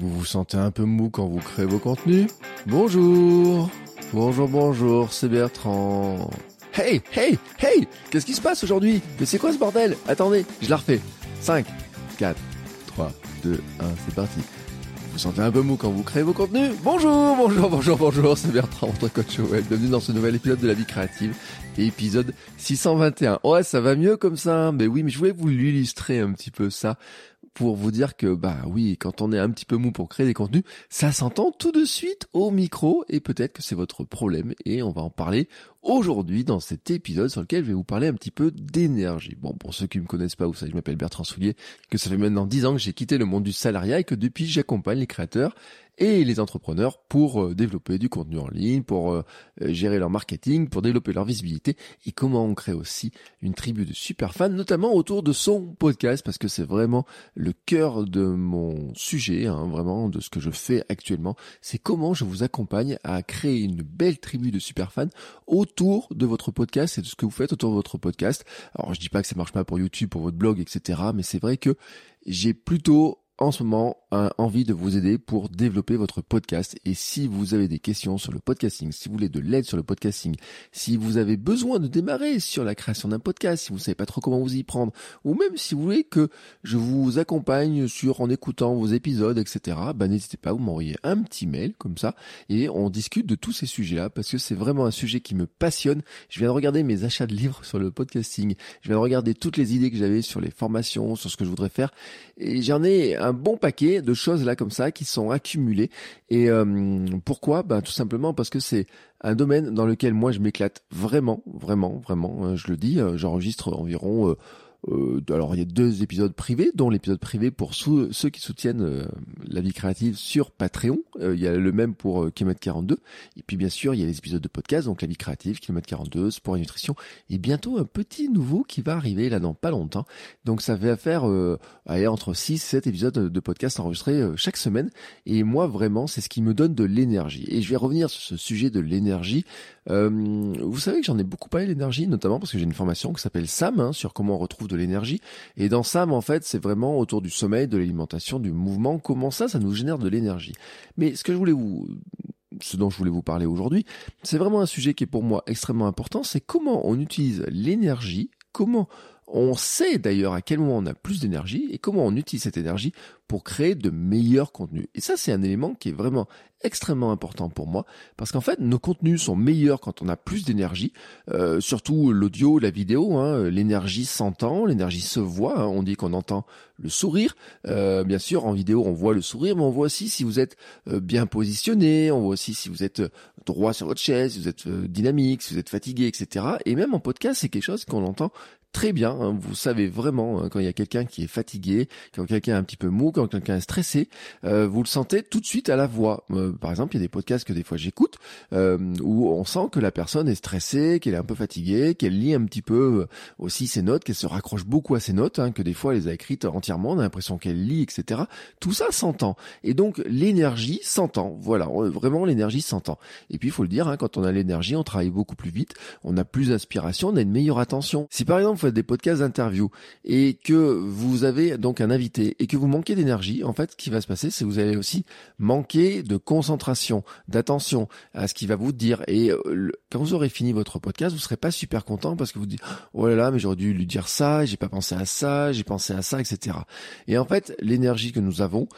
Vous vous sentez un peu mou quand vous créez vos contenus Bonjour Bonjour, bonjour, c'est Bertrand. Hey, hey, hey Qu'est-ce qui se passe aujourd'hui? Mais c'est quoi ce bordel? Attendez, je la refais. 5, 4, 3, 2, 1, c'est parti. Vous vous sentez un peu mou quand vous créez vos contenus? Bonjour, bonjour, bonjour, bonjour, c'est Bertrand, votre coach web. Bienvenue dans ce nouvel épisode de la vie créative, épisode 621. Ouais, ça va mieux comme ça, mais oui, mais je voulais vous l'illustrer un petit peu ça pour vous dire que bah oui, quand on est un petit peu mou pour créer des contenus, ça s'entend tout de suite au micro et peut-être que c'est votre problème et on va en parler aujourd'hui dans cet épisode sur lequel je vais vous parler un petit peu d'énergie. Bon, pour ceux qui me connaissent pas, vous savez, je m'appelle Bertrand Soulier, que ça fait maintenant 10 ans que j'ai quitté le monde du salariat et que depuis j'accompagne les créateurs et les entrepreneurs pour euh, développer du contenu en ligne, pour euh, euh, gérer leur marketing, pour développer leur visibilité et comment on crée aussi une tribu de super fans, notamment autour de son podcast parce que c'est vraiment le cœur de mon sujet, hein, vraiment de ce que je fais actuellement. C'est comment je vous accompagne à créer une belle tribu de super fans autour de votre podcast et de ce que vous faites autour de votre podcast. Alors je dis pas que ça marche pas pour YouTube, pour votre blog, etc. Mais c'est vrai que j'ai plutôt en ce moment envie de vous aider pour développer votre podcast. Et si vous avez des questions sur le podcasting, si vous voulez de l'aide sur le podcasting, si vous avez besoin de démarrer sur la création d'un podcast, si vous savez pas trop comment vous y prendre, ou même si vous voulez que je vous accompagne sur en écoutant vos épisodes, etc., bah, n'hésitez pas, vous m'envoyez un petit mail comme ça et on discute de tous ces sujets-là parce que c'est vraiment un sujet qui me passionne. Je viens de regarder mes achats de livres sur le podcasting. Je viens de regarder toutes les idées que j'avais sur les formations, sur ce que je voudrais faire et j'en ai un bon paquet de choses là comme ça qui sont accumulées. Et euh, pourquoi? Ben tout simplement parce que c'est un domaine dans lequel moi je m'éclate vraiment, vraiment, vraiment. Euh, je le dis, euh, j'enregistre environ euh, alors il y a deux épisodes privés, dont l'épisode privé pour ceux qui soutiennent euh, la vie créative sur Patreon. Euh, il y a le même pour Kilomètre 42. Et puis bien sûr, il y a les épisodes de podcast, donc la vie créative, Kilomètre 42, sport et nutrition. Et bientôt un petit nouveau qui va arriver là dans pas longtemps. Donc ça va faire aller entre 6 et 7 épisodes de podcast enregistrés chaque semaine. Et moi vraiment, c'est ce qui me donne de l'énergie. Et je vais revenir sur ce sujet de l'énergie. Vous savez que j'en ai beaucoup parlé l'énergie, notamment parce que j'ai une formation qui s'appelle SAM, hein, sur comment on retrouve de l'énergie. Et dans SAM, en fait, c'est vraiment autour du sommeil, de l'alimentation, du mouvement. Comment ça, ça nous génère de l'énergie. Mais ce que je voulais vous ce dont je voulais vous parler aujourd'hui, c'est vraiment un sujet qui est pour moi extrêmement important, c'est comment on utilise l'énergie, comment on sait d'ailleurs à quel moment on a plus d'énergie et comment on utilise cette énergie pour créer de meilleurs contenus. Et ça, c'est un élément qui est vraiment extrêmement important pour moi parce qu'en fait, nos contenus sont meilleurs quand on a plus d'énergie, euh, surtout l'audio, la vidéo. Hein, l'énergie s'entend, l'énergie se voit. Hein, on dit qu'on entend le sourire. Euh, bien sûr, en vidéo, on voit le sourire, mais on voit aussi si vous êtes euh, bien positionné, on voit aussi si vous êtes droit sur votre chaise, si vous êtes dynamique, si vous êtes fatigué, etc. Et même en podcast, c'est quelque chose qu'on entend très bien. Hein. Vous savez vraiment hein, quand il y a quelqu'un qui est fatigué, quand quelqu'un est un petit peu mou, quand quelqu'un est stressé, euh, vous le sentez tout de suite à la voix. Euh, par exemple, il y a des podcasts que des fois j'écoute euh, où on sent que la personne est stressée, qu'elle est un peu fatiguée, qu'elle lit un petit peu aussi ses notes, qu'elle se raccroche beaucoup à ses notes, hein, que des fois elle les a écrites entièrement, on a l'impression qu'elle lit, etc. Tout ça s'entend. Et donc l'énergie s'entend. Voilà, vraiment l'énergie s'entend. Et puis il faut le dire, quand on a l'énergie, on travaille beaucoup plus vite, on a plus d'inspiration, on a une meilleure attention. Si par exemple vous faites des podcasts d'interview et que vous avez donc un invité et que vous manquez d'énergie, en fait, ce qui va se passer, c'est que vous allez aussi manquer de concentration, d'attention à ce qu'il va vous dire. Et euh, quand vous aurez fini votre podcast, vous serez pas super content parce que vous dites, oh là là, mais j'aurais dû lui dire ça, j'ai pas pensé à ça, j'ai pensé à ça, etc. Et en fait, l'énergie que nous avons,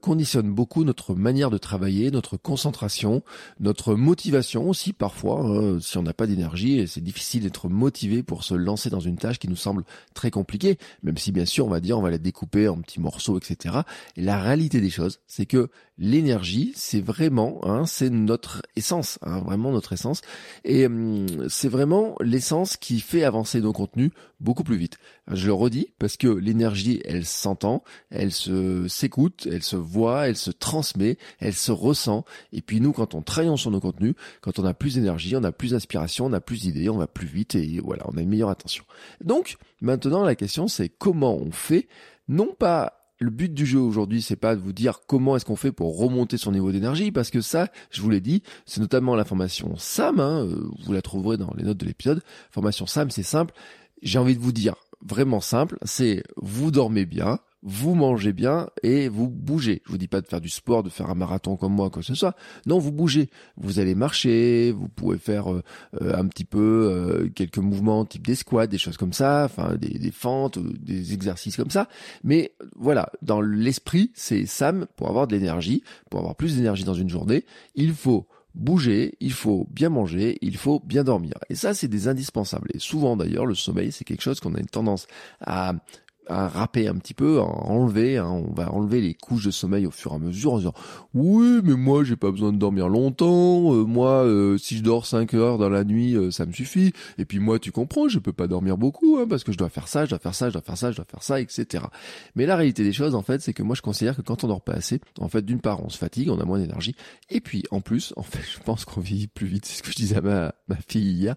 conditionne beaucoup notre manière de travailler, notre concentration, notre motivation aussi parfois. Hein, si on n'a pas d'énergie, c'est difficile d'être motivé pour se lancer dans une tâche qui nous semble très compliquée, même si bien sûr on va dire on va la découper en petits morceaux, etc. Et la réalité des choses, c'est que l'énergie, c'est vraiment, hein, c'est notre essence, hein, vraiment notre essence, et hum, c'est vraiment l'essence qui fait avancer nos contenus beaucoup plus vite. Je le redis parce que l'énergie, elle s'entend, elle se s'écoute, elle se voit, elle se transmet, elle se ressent. Et puis nous, quand on travaille sur nos contenus, quand on a plus d'énergie, on a plus d'inspiration, on a plus d'idées, on va plus vite et voilà, on a une meilleure attention. Donc maintenant, la question c'est comment on fait, non pas le but du jeu aujourd'hui, c'est pas de vous dire comment est-ce qu'on fait pour remonter son niveau d'énergie, parce que ça, je vous l'ai dit, c'est notamment la formation SAM, hein, euh, vous la trouverez dans les notes de l'épisode. Formation SAM, c'est simple. J'ai envie de vous dire, vraiment simple, c'est vous dormez bien, vous mangez bien et vous bougez. Je vous dis pas de faire du sport, de faire un marathon comme moi, quoi que ce soit. Non, vous bougez. Vous allez marcher, vous pouvez faire euh, euh, un petit peu euh, quelques mouvements type des squats, des choses comme ça, enfin des, des fentes, des exercices comme ça. Mais voilà, dans l'esprit, c'est Sam pour avoir de l'énergie, pour avoir plus d'énergie dans une journée, il faut bouger, il faut bien manger, il faut bien dormir. Et ça, c'est des indispensables. Et souvent d'ailleurs, le sommeil, c'est quelque chose qu'on a une tendance à à râper un petit peu, à enlever, hein, on va enlever les couches de sommeil au fur et à mesure en disant oui mais moi j'ai pas besoin de dormir longtemps, euh, moi euh, si je dors 5 heures dans la nuit euh, ça me suffit, et puis moi tu comprends je peux pas dormir beaucoup hein, parce que je dois faire ça, je dois faire ça, je dois faire ça, je dois faire ça, etc. Mais la réalité des choses en fait c'est que moi je considère que quand on dort pas assez, en fait d'une part on se fatigue, on a moins d'énergie, et puis en plus en fait je pense qu'on vieillit plus vite, c'est ce que je disais à ma, ma fille hier,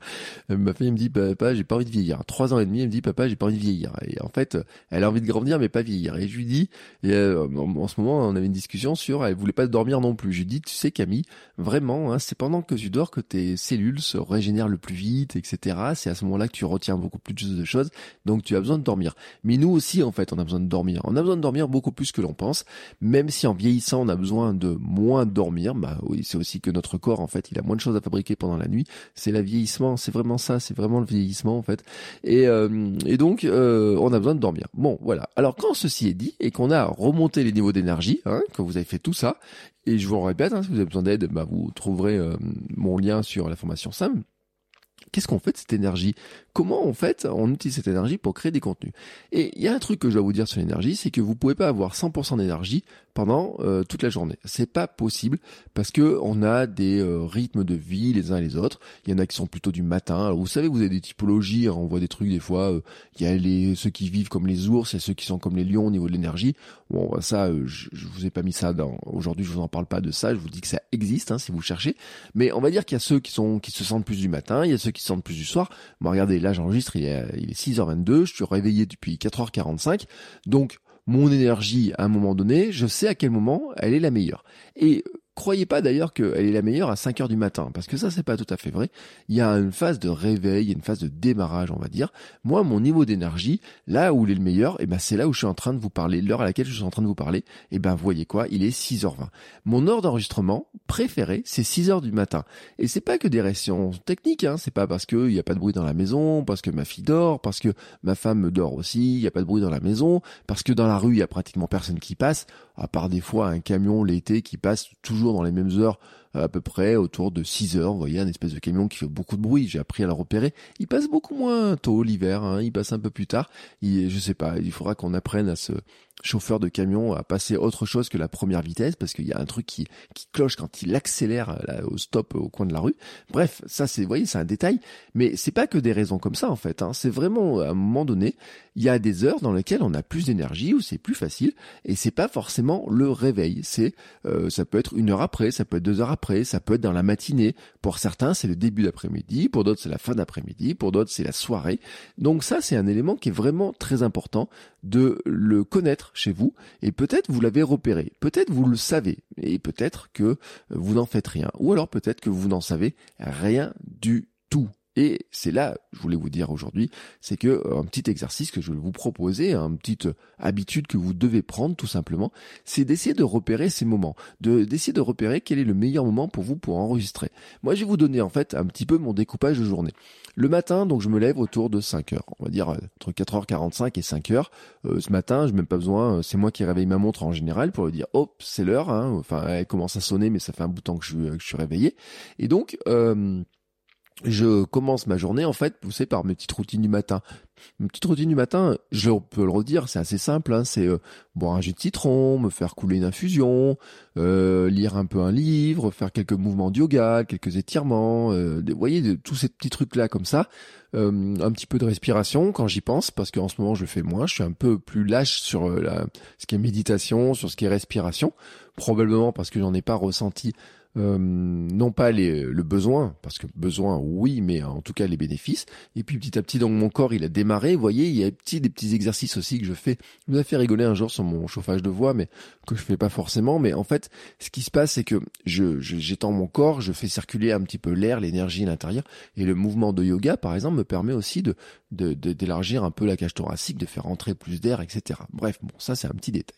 ma fille me dit papa j'ai pas envie de vieillir, à 3 ans et demi elle me dit papa j'ai pas envie de vieillir, et en fait elle a envie de grandir mais pas vieillir. Et je lui dis, euh, en, ce moment on avait une discussion sur, elle voulait pas dormir non plus. Je lui dis, tu sais Camille, vraiment, hein, c'est pendant que tu dors que tes cellules se régénèrent le plus vite, etc. C'est à ce moment-là que tu retiens beaucoup plus de choses, donc tu as besoin de dormir. Mais nous aussi en fait, on a besoin de dormir. On a besoin de dormir beaucoup plus que l'on pense, même si en vieillissant on a besoin de moins dormir. Bah oui, c'est aussi que notre corps en fait, il a moins de choses à fabriquer pendant la nuit. C'est le vieillissement, c'est vraiment ça, c'est vraiment le vieillissement en fait. Et, euh, et donc euh, on a besoin de dormir. Bon, voilà. Alors quand ceci est dit et qu'on a remonté les niveaux d'énergie, hein, que vous avez fait tout ça, et je vous le répète, hein, si vous avez besoin d'aide, bah, vous trouverez euh, mon lien sur la formation SAM. Qu'est-ce qu'on fait de cette énergie? Comment en fait on utilise cette énergie pour créer des contenus Et il y a un truc que je dois vous dire sur l'énergie, c'est que vous pouvez pas avoir 100% d'énergie pendant euh, toute la journée. C'est pas possible parce que on a des euh, rythmes de vie les uns et les autres. Il y en a qui sont plutôt du matin. Alors vous savez, vous avez des typologies. Hein, on voit des trucs des fois. Euh, il y a les ceux qui vivent comme les ours, il y a ceux qui sont comme les lions au niveau de l'énergie. Bon, bah, ça, je, vous ai pas mis ça dans. Aujourd'hui, je vous en parle pas de ça. Je vous dis que ça existe hein, si vous cherchez. Mais on va dire qu'il y a ceux qui sont qui se sentent plus du matin. Il y a ceux qui se sentent plus du soir. Bon, regardez, là j'enregistre. Il est il est 6h22. Je suis réveillé depuis 4h45. Donc mon énergie à un moment donné, je sais à quel moment elle est la meilleure. Et Croyez pas d'ailleurs qu'elle est la meilleure à 5 heures du matin, parce que ça c'est pas tout à fait vrai. Il y a une phase de réveil, une phase de démarrage, on va dire. Moi, mon niveau d'énergie, là où il est le meilleur, eh ben c'est là où je suis en train de vous parler, l'heure à laquelle je suis en train de vous parler, et eh ben voyez quoi, il est 6h20. Mon heure d'enregistrement préférée, c'est 6 heures du matin. Et c'est pas que des raisons techniques, hein. c'est pas parce qu'il n'y a pas de bruit dans la maison, parce que ma fille dort, parce que ma femme dort aussi, il n'y a pas de bruit dans la maison, parce que dans la rue, il y a pratiquement personne qui passe, à part des fois un camion l'été qui passe toujours dans les mêmes heures à peu près autour de 6 heures. Vous voyez, un espèce de camion qui fait beaucoup de bruit. J'ai appris à le repérer. Il passe beaucoup moins tôt l'hiver. Hein. Il passe un peu plus tard. Il, je sais pas. Il faudra qu'on apprenne à ce chauffeur de camion à passer autre chose que la première vitesse parce qu'il y a un truc qui, qui cloche quand il accélère au stop au coin de la rue. Bref, ça c'est, voyez, c'est un détail. Mais c'est pas que des raisons comme ça en fait. Hein. C'est vraiment à un moment donné, il y a des heures dans lesquelles on a plus d'énergie ou c'est plus facile et c'est pas forcément le réveil. C'est, euh, ça peut être une heure après, ça peut être deux heures après, ça peut être dans la matinée. Pour certains, c'est le début d'après-midi, pour d'autres, c'est la fin d'après-midi, pour d'autres, c'est la soirée. Donc ça, c'est un élément qui est vraiment très important de le connaître chez vous. Et peut-être vous l'avez repéré, peut-être vous le savez, et peut-être que vous n'en faites rien. Ou alors peut-être que vous n'en savez rien du. Et c'est là, je voulais vous dire aujourd'hui, c'est que euh, un petit exercice que je vais vous proposer, une petite habitude que vous devez prendre tout simplement, c'est d'essayer de repérer ces moments, de d'essayer de repérer quel est le meilleur moment pour vous pour enregistrer. Moi, je vais vous donner en fait un petit peu mon découpage de journée. Le matin, donc je me lève autour de 5 heures, on va dire euh, entre 4h45 et 5 heures. Euh, ce matin, je même pas besoin, c'est moi qui réveille ma montre en général pour lui dire hop, c'est l'heure. Hein. Enfin, elle commence à sonner, mais ça fait un bout de temps que je, que je suis réveillé. Et donc je commence ma journée en fait, vous savez, par mes petites routines du matin. Mes petites routines du matin, je peux le redire, c'est assez simple. Hein, c'est euh, boire un jus de citron, me faire couler une infusion, euh, lire un peu un livre, faire quelques mouvements de yoga, quelques étirements. Euh, vous voyez, de, tous ces petits trucs là comme ça. un petit peu de respiration quand j'y pense, parce qu'en ce moment je fais moins. Je suis un peu plus lâche sur la, ce qui est méditation, sur ce qui est respiration. Probablement parce que j'en ai pas ressenti euh, non pas les, le besoin, parce que besoin oui, mais en tout cas les bénéfices. Et puis petit à petit, donc mon corps il a démarré. Vous voyez, il y a des petits, des petits exercices aussi que je fais. Je vous a fait rigoler un jour sur mon chauffage de voix, mais que je fais pas forcément. Mais en fait, ce qui se passe, c'est que je, j'étends mon corps, je fais circuler un petit peu l'air, l'énergie à l'intérieur, et le mouvement de yoga, par exemple, me permet aussi de, de, d'élargir un peu la cage thoracique, de faire entrer plus d'air, etc. Bref, bon, ça c'est un petit détail.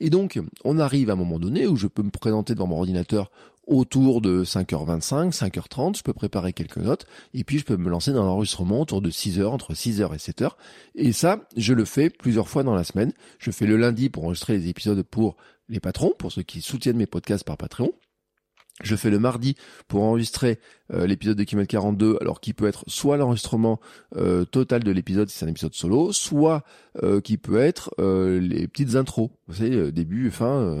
Et donc, on arrive à un moment donné où je peux me présenter devant mon ordinateur autour de 5h25, 5h30, je peux préparer quelques notes, et puis je peux me lancer dans l'enregistrement autour de 6h, entre 6h et 7h. Et ça, je le fais plusieurs fois dans la semaine. Je fais le lundi pour enregistrer les épisodes pour les patrons, pour ceux qui soutiennent mes podcasts par Patreon. Je fais le mardi pour enregistrer euh, l'épisode de Kimmel 42, alors qui peut être soit l'enregistrement euh, total de l'épisode si c'est un épisode solo, soit euh, qui peut être les petites intros. Vous savez, début, fin,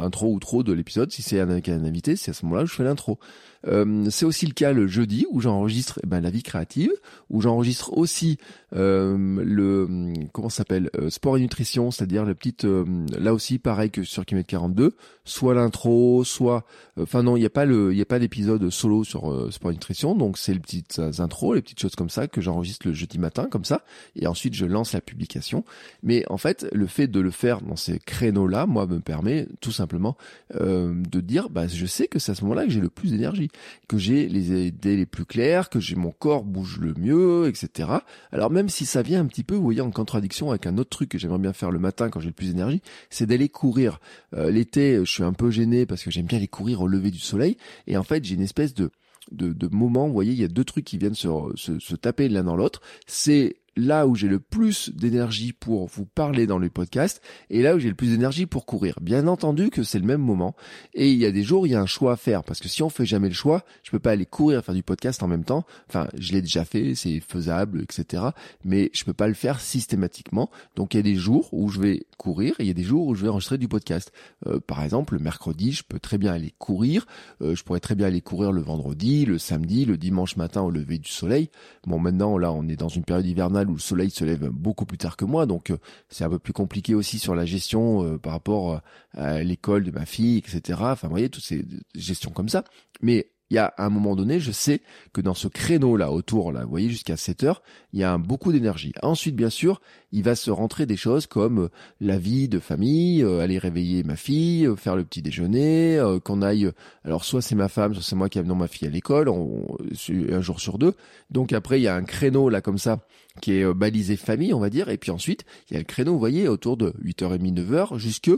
intro ou trop de l'épisode. Si c'est un, un invité, c'est à ce moment-là que je fais l'intro. c'est aussi le cas le jeudi où j'enregistre eh ben, la vie créative, où j'enregistre aussi le comment s'appelle sport et nutrition, c'est-à-dire la petite là aussi pareil que sur Kimet 42, soit l'intro, soit enfin non il n'y a pas le il y a pas d'épisode solo sur Sport Nutrition. Donc c'est les petites intros, les petites choses comme ça que j'enregistre le jeudi matin comme ça, et ensuite je lance la publication. Mais en fait, le fait de le faire dans ces créneaux-là, moi, me permet tout simplement euh, de dire, bah, je sais que c'est à ce moment-là que j'ai le plus d'énergie, que j'ai les idées les plus claires, que j'ai mon corps bouge le mieux, etc. Alors même si ça vient un petit peu, vous voyez, en contradiction avec un autre truc que j'aimerais bien faire le matin quand j'ai le plus d'énergie, c'est d'aller courir. Euh, l'été, je suis un peu gêné parce que j'aime bien aller courir au lever du soleil, et en fait, j'ai une espèce de de, de vous voyez, il y a deux trucs qui viennent se, se, se taper l'un dans l'autre. C'est là où j'ai le plus d'énergie pour vous parler dans le podcast et là où j'ai le plus d'énergie pour courir. Bien entendu que c'est le même moment et il y a des jours il y a un choix à faire parce que si on fait jamais le choix, je peux pas aller courir et faire du podcast en même temps. Enfin, je l'ai déjà fait, c'est faisable, etc. Mais je peux pas le faire systématiquement. Donc il y a des jours où je vais courir et il y a des jours où je vais enregistrer du podcast. Euh, par exemple, le mercredi, je peux très bien aller courir. Euh, je pourrais très bien aller courir le vendredi, le samedi, le dimanche matin au lever du soleil. Bon, maintenant là, on est dans une période hivernale où le soleil se lève beaucoup plus tard que moi, donc euh, c'est un peu plus compliqué aussi sur la gestion euh, par rapport euh, à l'école de ma fille, etc. Enfin, vous voyez, toutes ces gestions comme ça. Mais il y a un moment donné, je sais que dans ce créneau-là, autour, là, vous voyez, jusqu'à 7 heures, il y a beaucoup d'énergie. Ensuite, bien sûr, il va se rentrer des choses comme la vie de famille, aller réveiller ma fille, faire le petit déjeuner, qu'on aille, alors soit c'est ma femme, soit c'est moi qui amenons ma fille à l'école, un jour sur deux. Donc après, il y a un créneau, là, comme ça, qui est balisé famille, on va dire. Et puis ensuite, il y a le créneau, vous voyez, autour de 8h30, 9h, jusque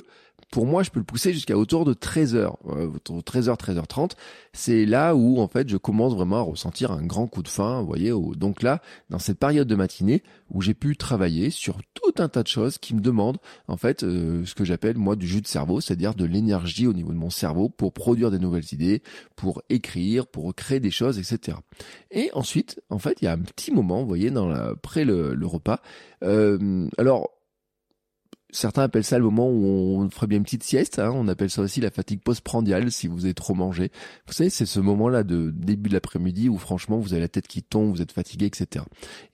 pour moi, je peux le pousser jusqu'à autour de 13h, euh, 13h, 13h30. C'est là où, en fait, je commence vraiment à ressentir un grand coup de faim, vous voyez. donc là, dans cette période de matinée où j'ai pu travailler sur tout un tas de choses qui me demandent, en fait, euh, ce que j'appelle, moi, du jus de cerveau, c'est-à-dire de l'énergie au niveau de mon cerveau pour produire des nouvelles idées, pour écrire, pour créer des choses, etc. Et ensuite, en fait, il y a un petit moment, vous voyez, dans après le, le repas. Euh, alors, Certains appellent ça le moment où on ferait bien une petite sieste. Hein. On appelle ça aussi la fatigue postprandiale si vous avez trop mangé. Vous savez, c'est ce moment-là de début de l'après-midi où franchement vous avez la tête qui tombe, vous êtes fatigué, etc.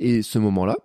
Et ce moment-là,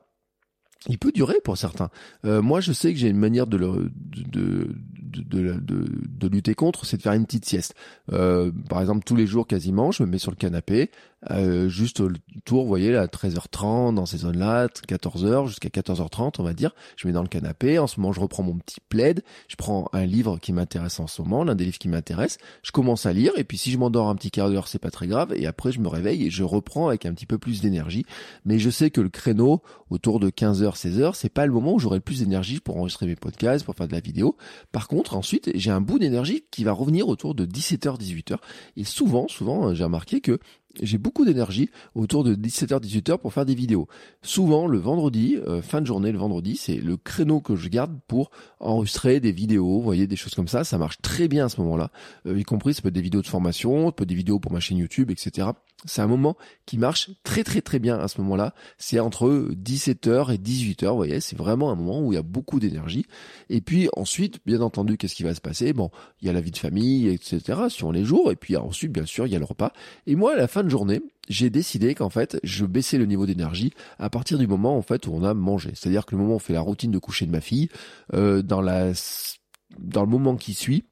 il peut durer pour certains. Euh, moi, je sais que j'ai une manière de, le, de, de, de, de, lutter contre, c'est de faire une petite sieste. Euh, par exemple, tous les jours quasiment, je me mets sur le canapé, euh, juste autour, vous voyez, là, 13h30 dans ces zones-là, 14h jusqu'à 14h30, on va dire. Je mets dans le canapé. En ce moment, je reprends mon petit plaid. Je prends un livre qui m'intéresse en ce moment, l'un des livres qui m'intéresse. Je commence à lire et puis si je m'endors un petit quart d'heure, c'est pas très grave. Et après, je me réveille et je reprends avec un petit peu plus d'énergie. Mais je sais que le créneau autour de 15h, 16h, c'est pas le moment où j'aurai le plus d'énergie pour enregistrer mes podcasts, pour faire de la vidéo. Par contre, ensuite, j'ai un bout d'énergie qui va revenir autour de 17h, 18h. Et souvent, souvent, j'ai remarqué que j'ai beaucoup d'énergie autour de 17h 18h pour faire des vidéos. Souvent le vendredi, euh, fin de journée le vendredi, c'est le créneau que je garde pour enregistrer des vidéos, vous voyez des choses comme ça, ça marche très bien à ce moment-là, euh, y compris ça peut être des vidéos de formation, ça peut être des vidéos pour ma chaîne YouTube, etc. C'est un moment qui marche très très très bien à ce moment-là. C'est entre 17h et 18h, vous voyez, c'est vraiment un moment où il y a beaucoup d'énergie. Et puis ensuite, bien entendu, qu'est-ce qui va se passer? Bon, il y a la vie de famille, etc. sur les jours. Et puis ensuite, bien sûr, il y a le repas. Et moi, à la fin de journée, j'ai décidé qu'en fait, je baissais le niveau d'énergie à partir du moment en fait où on a mangé. C'est-à-dire que le moment où on fait la routine de coucher de ma fille, euh, dans la dans le moment qui suit,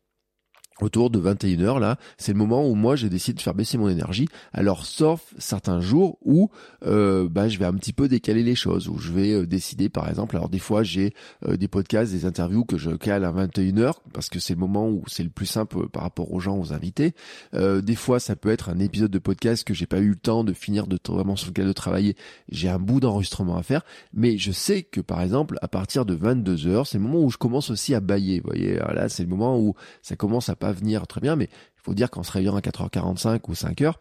autour de 21h là, c'est le moment où moi j'ai décidé de faire baisser mon énergie. Alors sauf certains jours où euh, bah, je vais un petit peu décaler les choses, où je vais euh, décider par exemple, alors des fois j'ai euh, des podcasts, des interviews que je cale à 21h parce que c'est le moment où c'est le plus simple par rapport aux gens, aux invités. des fois ça peut être un épisode de podcast que j'ai pas eu le temps de finir de vraiment sur lequel de travailler, j'ai un bout d'enregistrement à faire, mais je sais que par exemple à partir de 22h, c'est le moment où je commence aussi à bailler, vous voyez, là c'est le moment où ça commence à venir très bien, mais il faut dire qu'en se réveillant à 4h45 ou 5h,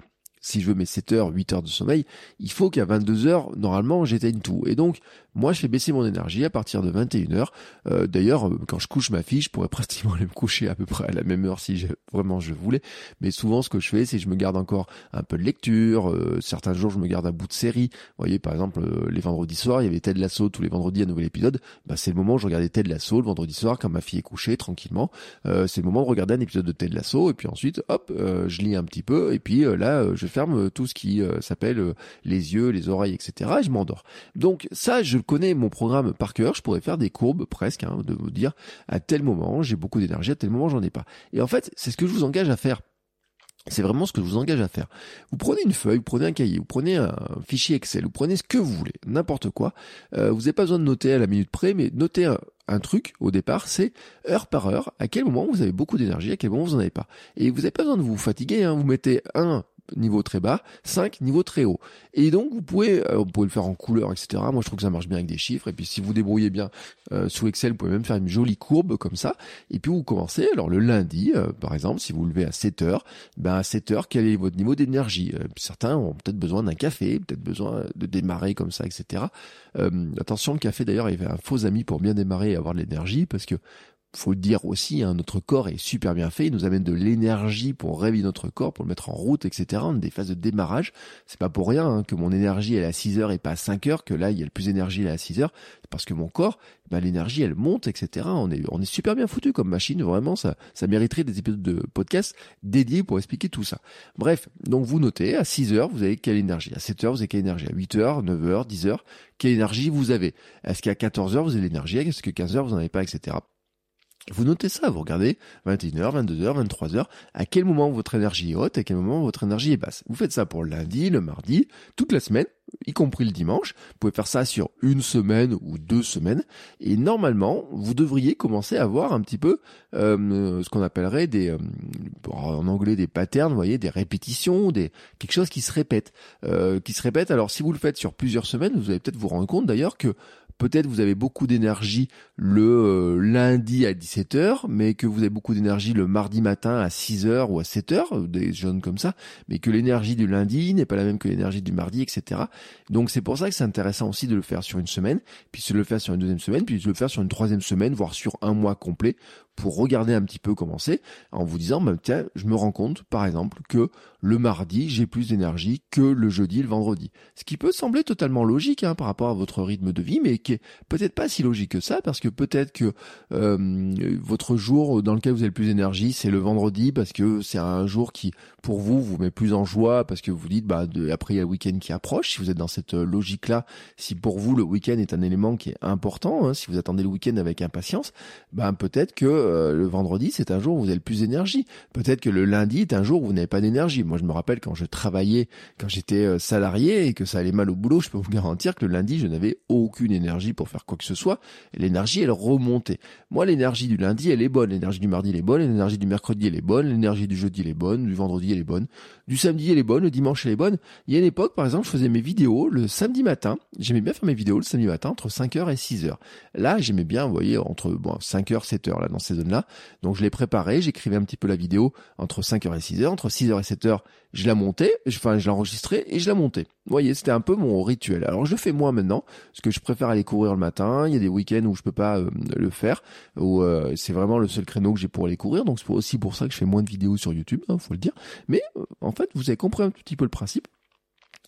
si je veux mes 7 heures, 8 heures de sommeil, il faut qu'à 22 heures, normalement, j'éteigne tout. Et donc, moi, je fais baisser mon énergie à partir de 21h. Euh, d'ailleurs, euh, quand je couche ma fille, je pourrais pratiquement aller me coucher à peu près à la même heure si vraiment je voulais. Mais souvent, ce que je fais, c'est je me garde encore un peu de lecture. Euh, certains jours, je me garde un bout de série. Vous voyez, par exemple, les vendredis soirs, il y avait Ted Lasso tous les vendredis, un nouvel épisode. Bah, c'est le moment où je regardais Ted Lasso le vendredi soir quand ma fille est couchée tranquillement. c'est le moment de regarder un épisode de Ted Lasso et puis ensuite, hop, je lis un petit peu et puis là, je ferme tout ce qui s'appelle les yeux, les oreilles, etc. et je m'endors. Donc ça, je connais mon programme par cœur, je pourrais faire des courbes presque, hein, de vous dire à tel moment j'ai beaucoup d'énergie, à tel moment j'en ai pas. Et en fait, c'est ce que je vous engage à faire. C'est vraiment ce que je vous engage à faire. Vous prenez une feuille, vous prenez un cahier, vous prenez un fichier Excel, vous prenez ce que vous voulez, n'importe quoi. Euh, vous n'avez pas besoin de noter à la minute près, mais notez un, un truc au départ, c'est heure par heure, à quel moment vous avez beaucoup d'énergie, à quel moment vous n'en avez pas. Et vous n'avez pas besoin de vous fatiguer, hein. vous mettez un niveau très bas, 5 niveau très haut. Et donc vous pouvez, euh, vous pouvez le faire en couleur, etc. Moi je trouve que ça marche bien avec des chiffres. Et puis si vous débrouillez bien euh, sous Excel, vous pouvez même faire une jolie courbe comme ça. Et puis vous commencez. Alors le lundi, euh, par exemple, si vous levez à 7 heures, ben à 7 heures, quel est votre niveau d'énergie? Certains ont peut-être besoin d'un café, peut-être besoin de démarrer comme ça, etc. attention, le café d'ailleurs, il fait un faux ami pour bien démarrer et avoir de l'énergie parce que faut le dire aussi, hein, notre corps est super bien fait, il nous amène de l'énergie pour réveiller notre corps, pour le mettre en route, etc. On a des phases de démarrage. C'est pas pour rien hein, que mon énergie elle est à 6 heures et pas à 5 heures, que là il y a le plus d'énergie à 6 heures, parce que mon corps, bah, l'énergie elle monte, etc. On est, on est super bien foutu comme machine, vraiment, ça, ça mériterait des épisodes de podcast dédiés pour expliquer tout ça. Bref, donc vous notez, à 6 heures, vous avez quelle énergie, à 7 heures, vous avez quelle énergie, à 8 heures, 9 heures, 10 heures, quelle énergie vous avez? Est-ce qu'à 14 heures, vous avez l'énergie, est-ce que 15 heures, vous n'en avez pas, etc. Vous notez ça, vous regardez 21h, 22h, 23h, à quel moment votre énergie est haute, à quel moment votre énergie est basse. Vous faites ça pour le lundi, le mardi, toute la semaine, y compris le dimanche. Vous pouvez faire ça sur une semaine ou deux semaines. Et normalement, vous devriez commencer à avoir un petit peu euh, ce qu'on appellerait des, euh, en anglais des patterns, vous voyez, des répétitions, des quelque chose qui se répète, euh, qui se répète. Alors si vous le faites sur plusieurs semaines, vous allez peut-être vous rendre compte d'ailleurs que peut-être vous avez beaucoup d'énergie le euh, lundi à 17h, mais que vous avez beaucoup d'énergie le mardi matin à 6h ou à 7h, des jeunes comme ça, mais que l'énergie du lundi n'est pas la même que l'énergie du mardi, etc. Donc c'est pour ça que c'est intéressant aussi de le faire sur une semaine, puis de le faire sur une deuxième semaine, puis de le faire sur une troisième semaine, voire sur un mois complet, pour regarder un petit peu comment c'est, en vous disant, bah, tiens, je me rends compte, par exemple, que le mardi, j'ai plus d'énergie que le jeudi le vendredi. Ce qui peut sembler totalement logique hein, par rapport à votre rythme de vie, mais qui est peut-être pas si logique que ça, parce que peut-être que euh, votre jour dans lequel vous avez le plus d'énergie, c'est le vendredi, parce que c'est un jour qui, pour vous, vous met plus en joie, parce que vous dites, bah, après il y a le week-end qui approche, si vous êtes dans cette euh, logique-là, si pour vous le week-end est un élément qui est important, hein, si vous attendez le week-end avec impatience, ben peut-être que euh, le vendredi, c'est un jour où vous avez le plus d'énergie. Peut-être que le lundi est un jour où vous n'avez pas d'énergie. Moi, je me rappelle quand je travaillais, quand j'étais euh, salarié et que ça allait mal au boulot, je peux vous garantir que le lundi, je n'avais aucune énergie pour faire quoi que ce soit. L'énergie, elle remontait. Moi, l'énergie du lundi, elle est bonne. L'énergie du mardi, elle est bonne. L'énergie du mercredi, elle est bonne. L'énergie du jeudi, elle est bonne. Du vendredi, Du samedi, elle est bonne. Le dimanche, elle est bonne. Il y a une époque, par exemple, je faisais mes vidéos le samedi matin. J'aimais bien faire mes vidéos le samedi matin entre 5h et 6h. Là, j'aimais bien, vous voyez, entre bon, 5h, 7h, là, dans ces zones-là. Donc, je l'ai préparé. J'écrivais un petit peu la vidéo entre 5h et 6h. Entre 6h et 7h, je la montais. Enfin, je l'enregistrais et je la montais. Vous voyez, c'était un peu mon rituel. Alors, je fais moi maintenant, parce que je préfère aller courir le matin. Il y a des week-ends où je peux pas euh, le faire, où euh, c'est vraiment le seul créneau que j'ai pour aller courir. Donc, c'est aussi pour ça que je fais moins de vidéos sur YouTube, hein, faut le dire. Mais, euh, en fait, vous avez compris un petit peu le principe.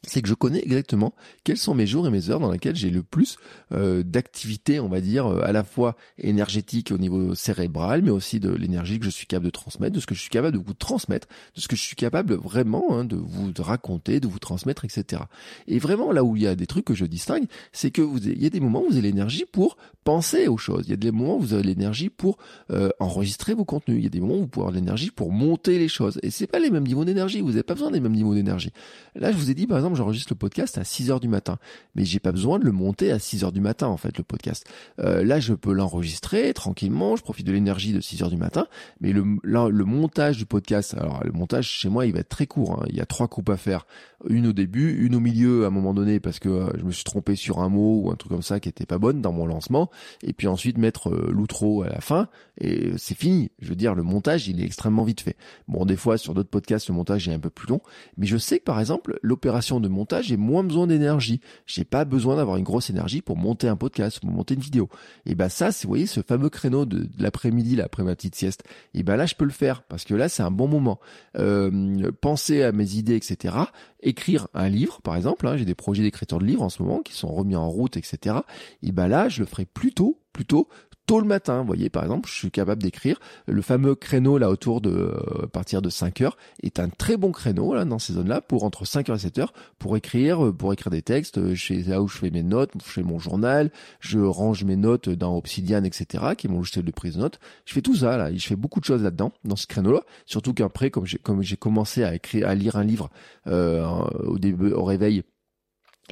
C'est que je connais exactement quels sont mes jours et mes heures dans lesquels j'ai le plus euh, d'activité, on va dire, euh, à la fois énergétique au niveau cérébral, mais aussi de l'énergie que je suis capable de transmettre, de ce que je suis capable de vous transmettre, de ce que je suis capable vraiment hein, de vous raconter, de vous transmettre, etc. Et vraiment, là où il y a des trucs que je distingue, c'est que vous, il y a des moments où vous avez l'énergie pour penser aux choses, il y a des moments où vous avez l'énergie pour euh, enregistrer vos contenus, il y a des moments où vous pouvez avoir l'énergie pour monter les choses. Et c'est pas les mêmes niveaux d'énergie, vous n'avez pas besoin des mêmes niveaux d'énergie. Là, je vous ai dit, par exemple, j'enregistre le podcast à 6 heures du matin. Mais j'ai pas besoin de le monter à 6 heures du matin, en fait, le podcast. Euh, là, je peux l'enregistrer tranquillement, je profite de l'énergie de 6 heures du matin. Mais le, le montage du podcast, alors le montage chez moi, il va être très court. Hein. Il y a trois coupes à faire. Une au début, une au milieu à un moment donné parce que euh, je me suis trompé sur un mot ou un truc comme ça qui était pas bonne dans mon lancement. Et puis ensuite mettre euh, l'outro à la fin et c'est fini. Je veux dire, le montage, il est extrêmement vite fait. Bon, des fois, sur d'autres podcasts, le montage est un peu plus long. Mais je sais que par exemple, l'opération de montage, j'ai moins besoin d'énergie. J'ai pas besoin d'avoir une grosse énergie pour monter un podcast, pour monter une vidéo. Et ben ça, c'est, vous voyez, ce fameux créneau de, l'après-midi, après ma petite sieste. Et ben là, je peux le faire parce que là, c'est un bon moment. Euh, penser à mes idées, etc. Écrire un livre, par exemple. Hein, j'ai des projets d'écriture de livres en ce moment qui sont remis en route, etc. Et ben là, je le ferai plutôt plutôt tôt le matin. Vous voyez, par exemple, je suis capable d'écrire. Le fameux créneau là autour de euh, partir de 5 heures est un très bon créneau là dans ces zones-là pour entre 5 heures et 7 heures pour écrire, euh, pour écrire des textes. Chez là où je fais mes notes, je fais mon journal, je range mes notes dans Obsidian, etc., qui est mon logiciel de prise de notes. Je fais tout ça là. Je fais beaucoup de choses là-dedans dans ce créneau-là. Surtout qu'après, comme j'ai comme j'ai commencé à écrire, à lire un livre euh, au début au réveil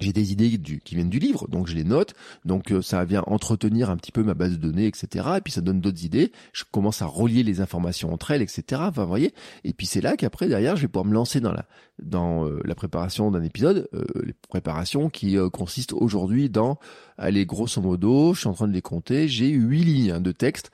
j'ai des idées du, qui viennent du livre, donc je les note, donc euh, ça vient entretenir un petit peu ma base de données, etc. Et puis ça donne d'autres idées. Je commence à relier les informations entre elles, etc. Enfin, vous voyez. Et puis c'est là qu'après derrière, je vais pouvoir me lancer dans la dans euh, la préparation d'un épisode, euh, les préparations qui consistent aujourd'hui dans, allez grosso modo, je suis en train de les compter, j'ai huit lignes hein, de texte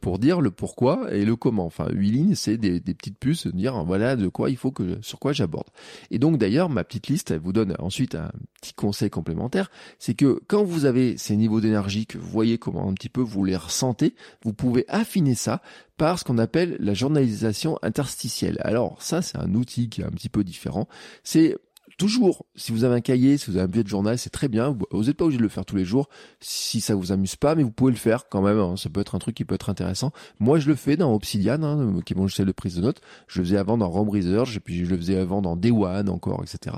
pour dire le pourquoi et le comment. Enfin, huit lignes, c'est des, des petites puces, dire voilà de quoi il faut que sur quoi j'aborde. Et donc d'ailleurs, ma petite liste, elle vous donne ensuite un petit conseil complémentaire, c'est que quand vous avez ces niveaux d'énergie, que vous voyez comment un petit peu vous les ressentez, vous pouvez affiner ça par ce qu'on appelle la journalisation interstitielle. Alors ça, c'est un outil qui est un petit peu différent. C'est toujours, si vous avez un cahier, si vous avez un billet de journal, c'est très bien. Vous n'êtes pas obligé de le faire tous les jours si ça vous amuse pas, mais vous pouvez le faire quand même. Hein. Ça peut être un truc qui peut être intéressant. Moi, je le fais dans Obsidian, hein, qui est mon logiciel de prise de notes. Je le faisais avant dans Rome Research, puis je le faisais avant dans Day One encore, etc.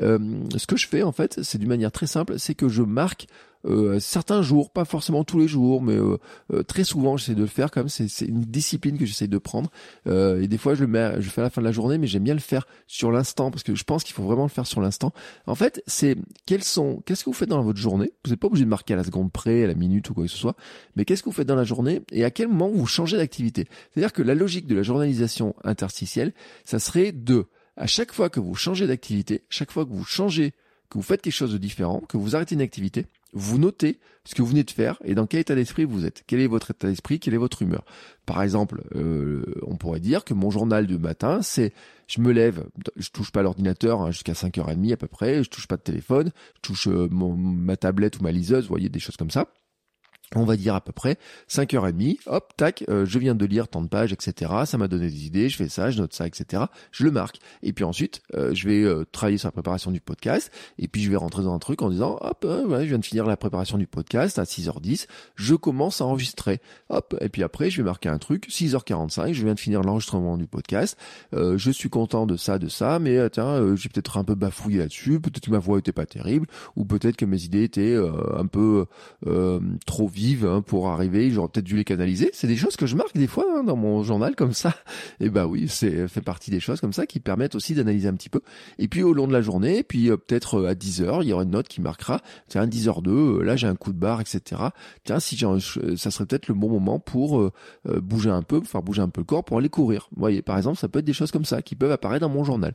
Euh, ce que je fais en fait, c'est d'une manière très simple, c'est que je marque euh, certains jours, pas forcément tous les jours, mais euh, euh, très souvent j'essaie de le faire comme c'est une discipline que j'essaie de prendre. et des fois je le mets, je fais à la fin de la journée, mais j'aime bien le faire sur l'instant parce que je pense qu'il faut vraiment le faire sur l'instant. En fait, c'est quels sont, qu'est-ce que vous faites dans votre journée? Vous n'êtes pas obligé de marquer à la seconde près, à la minute ou quoi que ce soit, mais qu'est-ce que vous faites dans la journée et à quel moment vous changez d'activité? C'est-à-dire que la logique de la journalisation interstitielle, ça serait de à chaque fois que vous changez d'activité, chaque fois que vous changez, que vous faites quelque chose de différent, que vous arrêtez une activité, vous notez ce que vous venez de faire et dans quel état d'esprit vous êtes. Quel est votre état d'esprit, quelle est votre humeur. Par exemple, euh, on pourrait dire que mon journal du matin, c'est je me lève, je touche pas l'ordinateur hein, jusqu'à 5h30 à peu près, je touche pas de téléphone, je touche euh, ma tablette ou ma liseuse, vous voyez des choses comme ça on va dire à peu près 5h30, hop, tac, euh, je viens de lire tant de pages, etc. Ça m'a donné des idées, je fais ça, je note ça, etc. Je le marque. Et puis ensuite, euh, je vais euh, travailler sur la préparation du podcast. Et puis je vais rentrer dans un truc en disant, hop, ouais, je viens de finir la préparation du podcast à 6h10, je commence à enregistrer. Hop, et puis après, je vais marquer un truc, 6h45, je viens de finir l'enregistrement du podcast. je suis content de ça, de ça, mais tiens, j'ai peut-être un peu bafouillé là-dessus, peut-être que ma voix était pas terrible, ou peut-être que mes idées étaient un peu trop vive hein, pour arriver. J'aurais peut-être dû les canaliser. C'est des choses que je marque des fois hein, dans mon journal comme ça. Et bah oui, c'est fait partie des choses comme ça qui permettent aussi d'analyser un petit peu. Et puis au long de la journée, puis euh, peut-être euh, à 10 heures, il y aura une note qui marquera. Tiens, 10 h 2 là j'ai un coup de barre, etc. Tiens, si j'ai, ça serait peut-être le bon moment pour euh, bouger un peu, faire bouger un peu le corps pour aller courir. Vous voyez, par exemple, ça peut être des choses comme ça qui peuvent apparaître dans mon journal.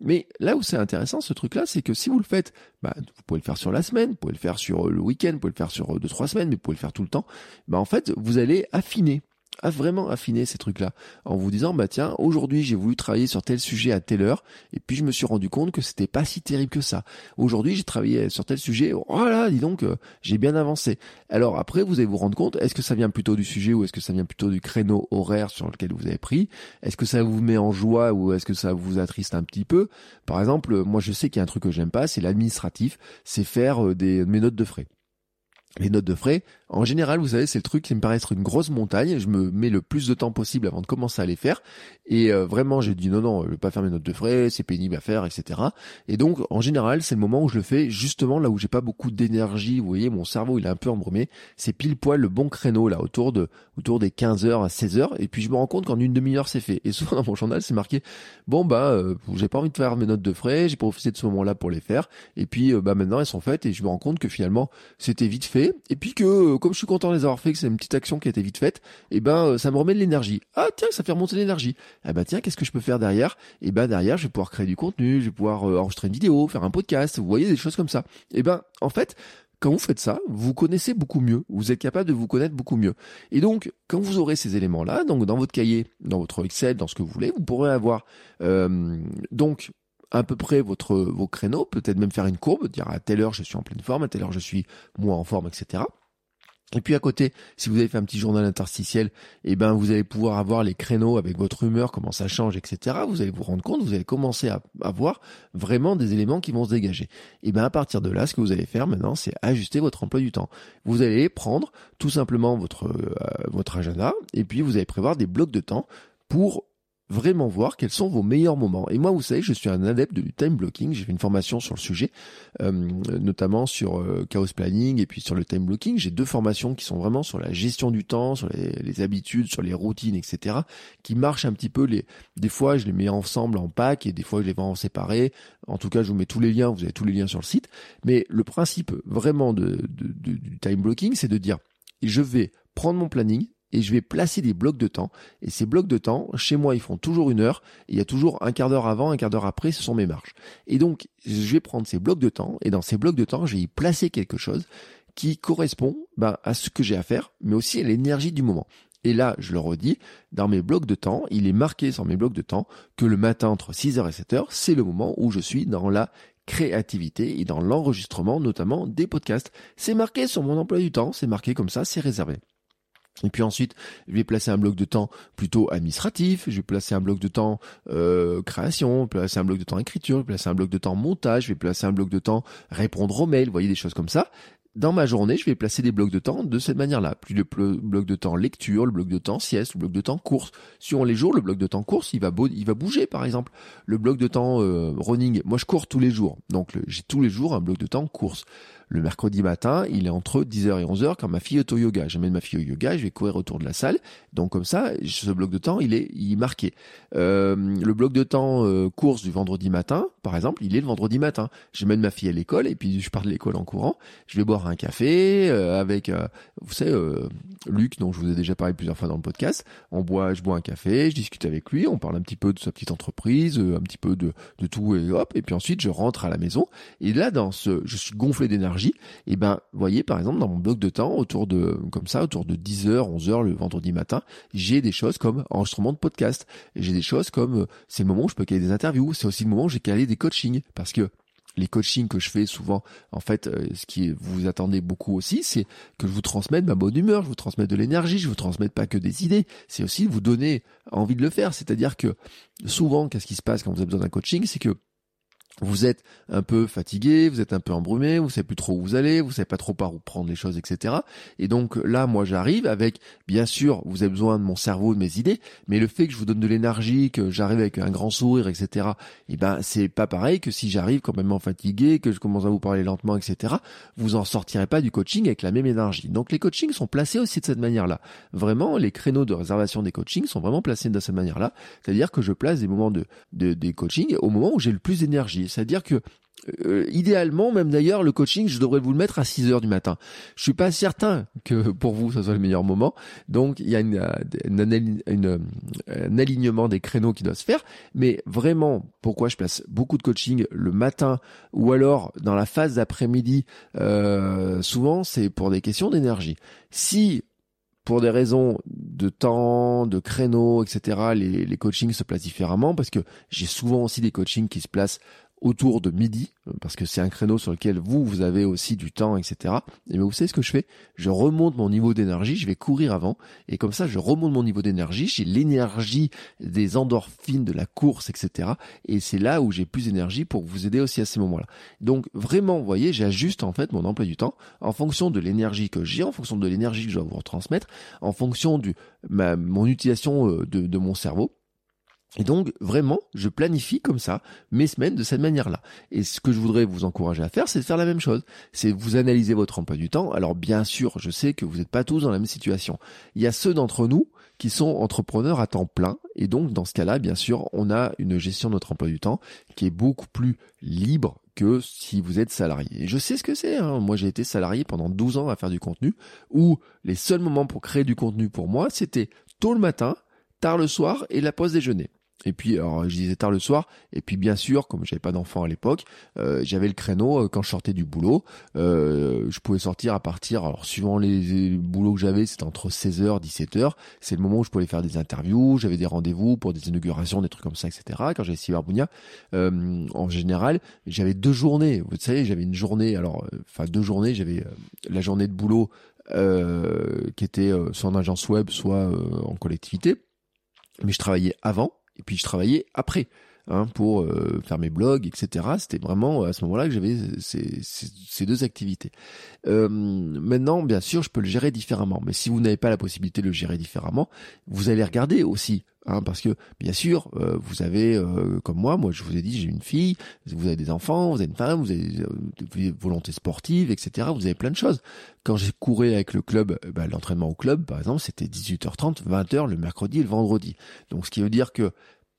Mais là où c'est intéressant, ce truc-là, c'est que si vous le faites, bah, vous pouvez le faire sur la semaine, vous pouvez le faire sur le week-end, vous pouvez le faire sur deux trois semaines, mais vous pouvez le faire tout le temps, bah en fait, vous allez affiner à vraiment affiner ces trucs-là en vous disant bah tiens aujourd'hui j'ai voulu travailler sur tel sujet à telle heure et puis je me suis rendu compte que c'était pas si terrible que ça. Aujourd'hui j'ai travaillé sur tel sujet, oh là dis donc euh, j'ai bien avancé. Alors après vous allez vous rendre compte est-ce que ça vient plutôt du sujet ou est-ce que ça vient plutôt du créneau horaire sur lequel vous avez pris? Est-ce que ça vous met en joie ou est-ce que ça vous attriste un petit peu? Par exemple moi je sais qu'il y a un truc que j'aime pas c'est l'administratif, c'est faire euh, des mes notes de frais les notes de frais, en général, vous savez, c'est le truc qui me paraît être une grosse montagne. Je me mets le plus de temps possible avant de commencer à les faire. Et euh, vraiment, j'ai dit non, non, je vais pas faire mes notes de frais, c'est pénible à faire, etc. Et donc, en général, c'est le moment où je le fais justement là où j'ai pas beaucoup d'énergie. Vous voyez, mon cerveau, il est un peu embrumé. C'est pile poil le bon créneau là, autour de autour des 15h à 16h. Et puis, je me rends compte qu'en une demi-heure, c'est fait. Et souvent dans mon journal, c'est marqué bon bah, euh, j'ai pas envie de faire mes notes de frais, j'ai profité de ce moment-là pour les faire. Et puis, euh, bah maintenant, elles sont faites. Et je me rends compte que finalement, c'était vite fait et puis que euh, comme je suis content de les avoir fait, que c'est une petite action qui a été vite faite, et eh ben euh, ça me remet de l'énergie. Ah tiens, ça fait remonter l'énergie. Ah ben tiens, qu'est-ce que je peux faire derrière? Et eh ben derrière, je vais pouvoir créer du contenu, je vais pouvoir euh, enregistrer une vidéo, faire un podcast, vous voyez des choses comme ça. Et eh ben en fait, quand vous faites ça, vous connaissez beaucoup mieux, vous êtes capable de vous connaître beaucoup mieux. Et donc, quand vous aurez ces éléments-là, donc dans votre cahier, dans votre Excel, dans ce que vous voulez, vous pourrez avoir donc à peu près votre vos créneaux, peut-être même faire une courbe, dire à telle heure je suis en pleine forme, à telle heure je suis moins en forme, etc. Et puis à côté, si vous avez fait un petit journal interstitiel, eh ben vous allez pouvoir avoir les créneaux avec votre humeur, comment ça change, etc. Vous allez vous rendre compte, vous allez commencer à avoir vraiment des éléments qui vont se dégager. Et ben à partir de là, ce que vous allez faire maintenant, c'est ajuster votre emploi du temps. Vous allez prendre tout simplement votre euh, votre agenda et puis vous allez prévoir des blocs de temps pour vraiment voir quels sont vos meilleurs moments. Et moi, vous savez, je suis un adepte du time blocking. J'ai fait une formation sur le sujet, euh, notamment sur euh, chaos planning et puis sur le time blocking. J'ai deux formations qui sont vraiment sur la gestion du temps, sur les, habitudes, sur les routines, etc. qui marchent un petit peu. Les, des fois, je les mets ensemble en pack et des fois, je les vends en séparé. En tout cas, je vous mets tous les liens. Vous avez tous les liens sur le site. Mais le principe vraiment de, du time blocking, c'est de dire, je vais prendre mon planning, et je vais placer des blocs de temps. Et ces blocs de temps, chez moi, ils font toujours une heure. il y a toujours un quart d'heure avant, un quart d'heure après, ce sont mes marges. Et donc, je vais prendre ces blocs de temps et dans ces blocs de temps, je vais y placer quelque chose qui correspond bah, à ce que j'ai à faire, mais aussi à l'énergie du moment. Et là, je le redis, dans mes blocs de temps, il est marqué sur mes blocs de temps que le matin entre 6h et 7h, c'est le moment où je suis dans la créativité et dans l'enregistrement notamment des podcasts. C'est marqué sur mon emploi du temps, c'est marqué comme ça, c'est réservé. Et puis ensuite, je vais placer un bloc de temps plutôt administratif, je vais placer un bloc de temps euh, création, je vais placer un bloc de temps écriture, je vais placer un bloc de temps montage, je vais placer un bloc de temps répondre aux mails, vous voyez des choses comme ça dans ma journée, je vais placer des blocs de temps de cette manière-là. Plus le bloc de temps lecture, le bloc de temps sieste, le bloc de temps course. Sur les jours, le bloc de temps course, il va, il va bouger, par exemple. Le bloc de temps euh, running, moi je cours tous les jours. Donc j'ai tous les jours un bloc de temps course. Le mercredi matin, il est entre 10h et 11h quand ma fille est au yoga. J'amène ma fille au yoga, je vais courir autour de la salle. Donc comme ça, ce bloc de temps, il est, il est marqué. Euh, le bloc de temps euh, course du vendredi matin, par exemple, il est le vendredi matin. J'amène ma fille à l'école et puis je pars de l'école en courant. Je vais boire un café euh, avec, vous savez, Luc, dont je vous ai déjà parlé plusieurs fois dans le podcast. On boit, je bois un café, je discute avec lui, on parle un petit peu de sa petite entreprise, un petit peu de, de tout et hop. Et puis ensuite, je rentre à la maison. Et là, dans ce, je suis gonflé d'énergie. Et ben, vous voyez, par exemple, dans mon bloc de temps, autour de, comme ça, autour de 10h, 11h le vendredi matin, j'ai des choses comme enregistrement de podcast. J'ai des choses comme, c'est le moment où je peux caler des interviews. C'est aussi le moment où j'ai calé des coachings. Parce que les coachings que je fais souvent, en fait, euh, ce qui vous attendez beaucoup aussi, c'est que je vous transmette ma bonne humeur, je vous transmette de l'énergie, je vous transmette pas que des idées, c'est aussi vous donner envie de le faire. C'est-à-dire que souvent, qu'est-ce qui se passe quand vous avez besoin d'un coaching, c'est que vous êtes un peu fatigué, vous êtes un peu embrumé, vous savez plus trop où vous allez, vous savez pas trop par où prendre les choses, etc. Et donc là, moi, j'arrive avec, bien sûr, vous avez besoin de mon cerveau, de mes idées, mais le fait que je vous donne de l'énergie, que j'arrive avec un grand sourire, etc. Et eh ben, c'est pas pareil que si j'arrive quand même fatigué, que je commence à vous parler lentement, etc. Vous en sortirez pas du coaching avec la même énergie. Donc les coachings sont placés aussi de cette manière-là. Vraiment, les créneaux de réservation des coachings sont vraiment placés de cette manière-là. C'est-à-dire que je place des moments de, de des coachings au moment où j'ai le plus d'énergie. C'est-à-dire que euh, idéalement, même d'ailleurs, le coaching, je devrais vous le mettre à 6 heures du matin. Je suis pas certain que pour vous, ça soit le meilleur moment. Donc, il y a une, euh, un alignement des créneaux qui doit se faire. Mais vraiment, pourquoi je place beaucoup de coaching le matin ou alors dans la phase d'après-midi, euh, souvent, c'est pour des questions d'énergie. Si pour des raisons de temps, de créneaux, etc., les, les coachings se placent différemment parce que j'ai souvent aussi des coachings qui se placent autour de midi, parce que c'est un créneau sur lequel vous, vous avez aussi du temps, etc. Et vous savez ce que je fais? Je remonte mon niveau d'énergie, je vais courir avant, et comme ça, je remonte mon niveau d'énergie, j'ai l'énergie des endorphines, de la course, etc. Et c'est là où j'ai plus d'énergie pour vous aider aussi à ces moments-là. Donc vraiment, vous voyez, j'ajuste en fait mon emploi du temps en fonction de l'énergie que j'ai, en fonction de l'énergie que je dois vous retransmettre, en fonction de mon utilisation euh, de mon cerveau. Et donc, vraiment, je planifie comme ça mes semaines de cette manière-là. Et ce que je voudrais vous encourager à faire, c'est de faire la même chose. C'est vous analyser votre emploi du temps. Alors, bien sûr, je sais que vous n'êtes pas tous dans la même situation. Il y a ceux d'entre nous qui sont entrepreneurs à temps plein. Et donc, dans ce cas-là, bien sûr, on a une gestion de notre emploi du temps qui est beaucoup plus libre que si vous êtes salarié. Et je sais ce que c'est. Hein. Moi, j'ai été salarié pendant 12 ans à faire du contenu, où les seuls moments pour créer du contenu pour moi, c'était tôt le matin, tard le soir et la pause déjeuner. Et puis, alors, je disais tard le soir. Et puis, bien sûr, comme j'avais pas d'enfant à l'époque, euh, j'avais le créneau euh, quand je sortais du boulot. Euh, je pouvais sortir à partir, alors suivant les, boulots que j'avais, c'était entre 16h, 17h. C'est le moment où je pouvais faire des interviews. J'avais des rendez-vous pour des inaugurations, des trucs comme ça, etc. Quand j'avais Cyberbunia, euh, en général, j'avais deux journées. Vous savez, j'avais une journée, alors, enfin deux journées. J'avais la journée de boulot qui était soit en agence web, soit en collectivité. Mais je travaillais avant et puis je travaillais après. Hein, pour euh, faire mes blogs, etc. C'était vraiment à ce moment-là que j'avais ces, ces, deux activités. Euh, maintenant, bien sûr, je peux le gérer différemment. Mais si vous n'avez pas la possibilité de le gérer différemment, vous allez regarder aussi. Hein, parce que bien sûr, euh, vous avez, comme moi, moi je vous ai dit, j'ai une fille, vous avez des enfants, vous avez une femme, vous avez des volontés sportives, etc. Vous avez plein de choses. Quand j'ai couru avec le club, bah, l'entraînement au club, par exemple, c'était 18h30, 20h le mercredi et le vendredi. Donc ce qui veut dire que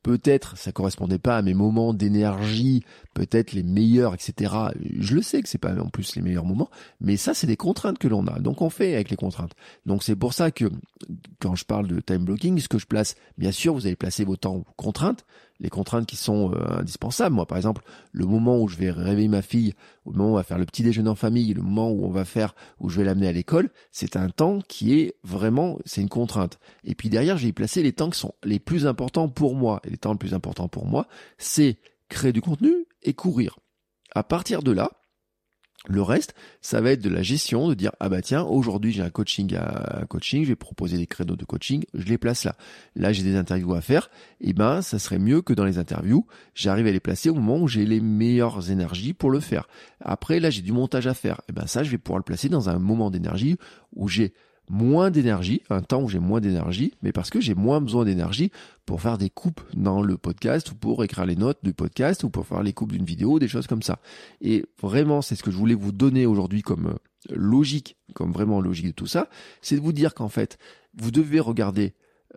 peut-être ça correspondait pas à mes moments d'énergie, peut-être les meilleurs, etc. Je le sais que c'est pas en plus les meilleurs moments, mais ça c'est des contraintes que l'on a. Donc on fait avec les contraintes. Donc c'est pour ça que quand je parle de time blocking, ce que je place, bien sûr, vous allez placer vos temps contraintes, les contraintes qui sont euh, indispensables. Moi, par exemple, le moment où je vais réveiller ma fille, le moment où on va faire le petit déjeuner en famille, le moment où on va faire, où je vais l'amener à l'école, c'est un temps qui est vraiment, c'est une contrainte. Et puis derrière, y placer les temps qui sont les plus importants pour moi. Et les temps les plus importants pour moi, c'est créer du contenu et courir. À partir de là, le reste, ça va être de la gestion, de dire ah bah tiens aujourd'hui j'ai un coaching à coaching, je vais proposer des créneaux de coaching, je les place là. Là j'ai des interviews à faire, et ben ça serait mieux que dans les interviews, j'arrive à les placer au moment où j'ai les meilleures énergies pour le faire. Après là j'ai du montage à faire, et ben ça je vais pouvoir le placer dans un moment d'énergie où j'ai moins d'énergie, un temps où j'ai moins d'énergie, mais parce que j'ai moins besoin d'énergie pour faire des coupes dans le podcast ou pour écrire les notes du podcast ou pour faire les coupes d'une vidéo, des choses comme ça. Et vraiment, c'est ce que je voulais vous donner aujourd'hui comme euh, logique, comme vraiment logique de tout ça, c'est de vous dire qu'en fait, vous devez regarder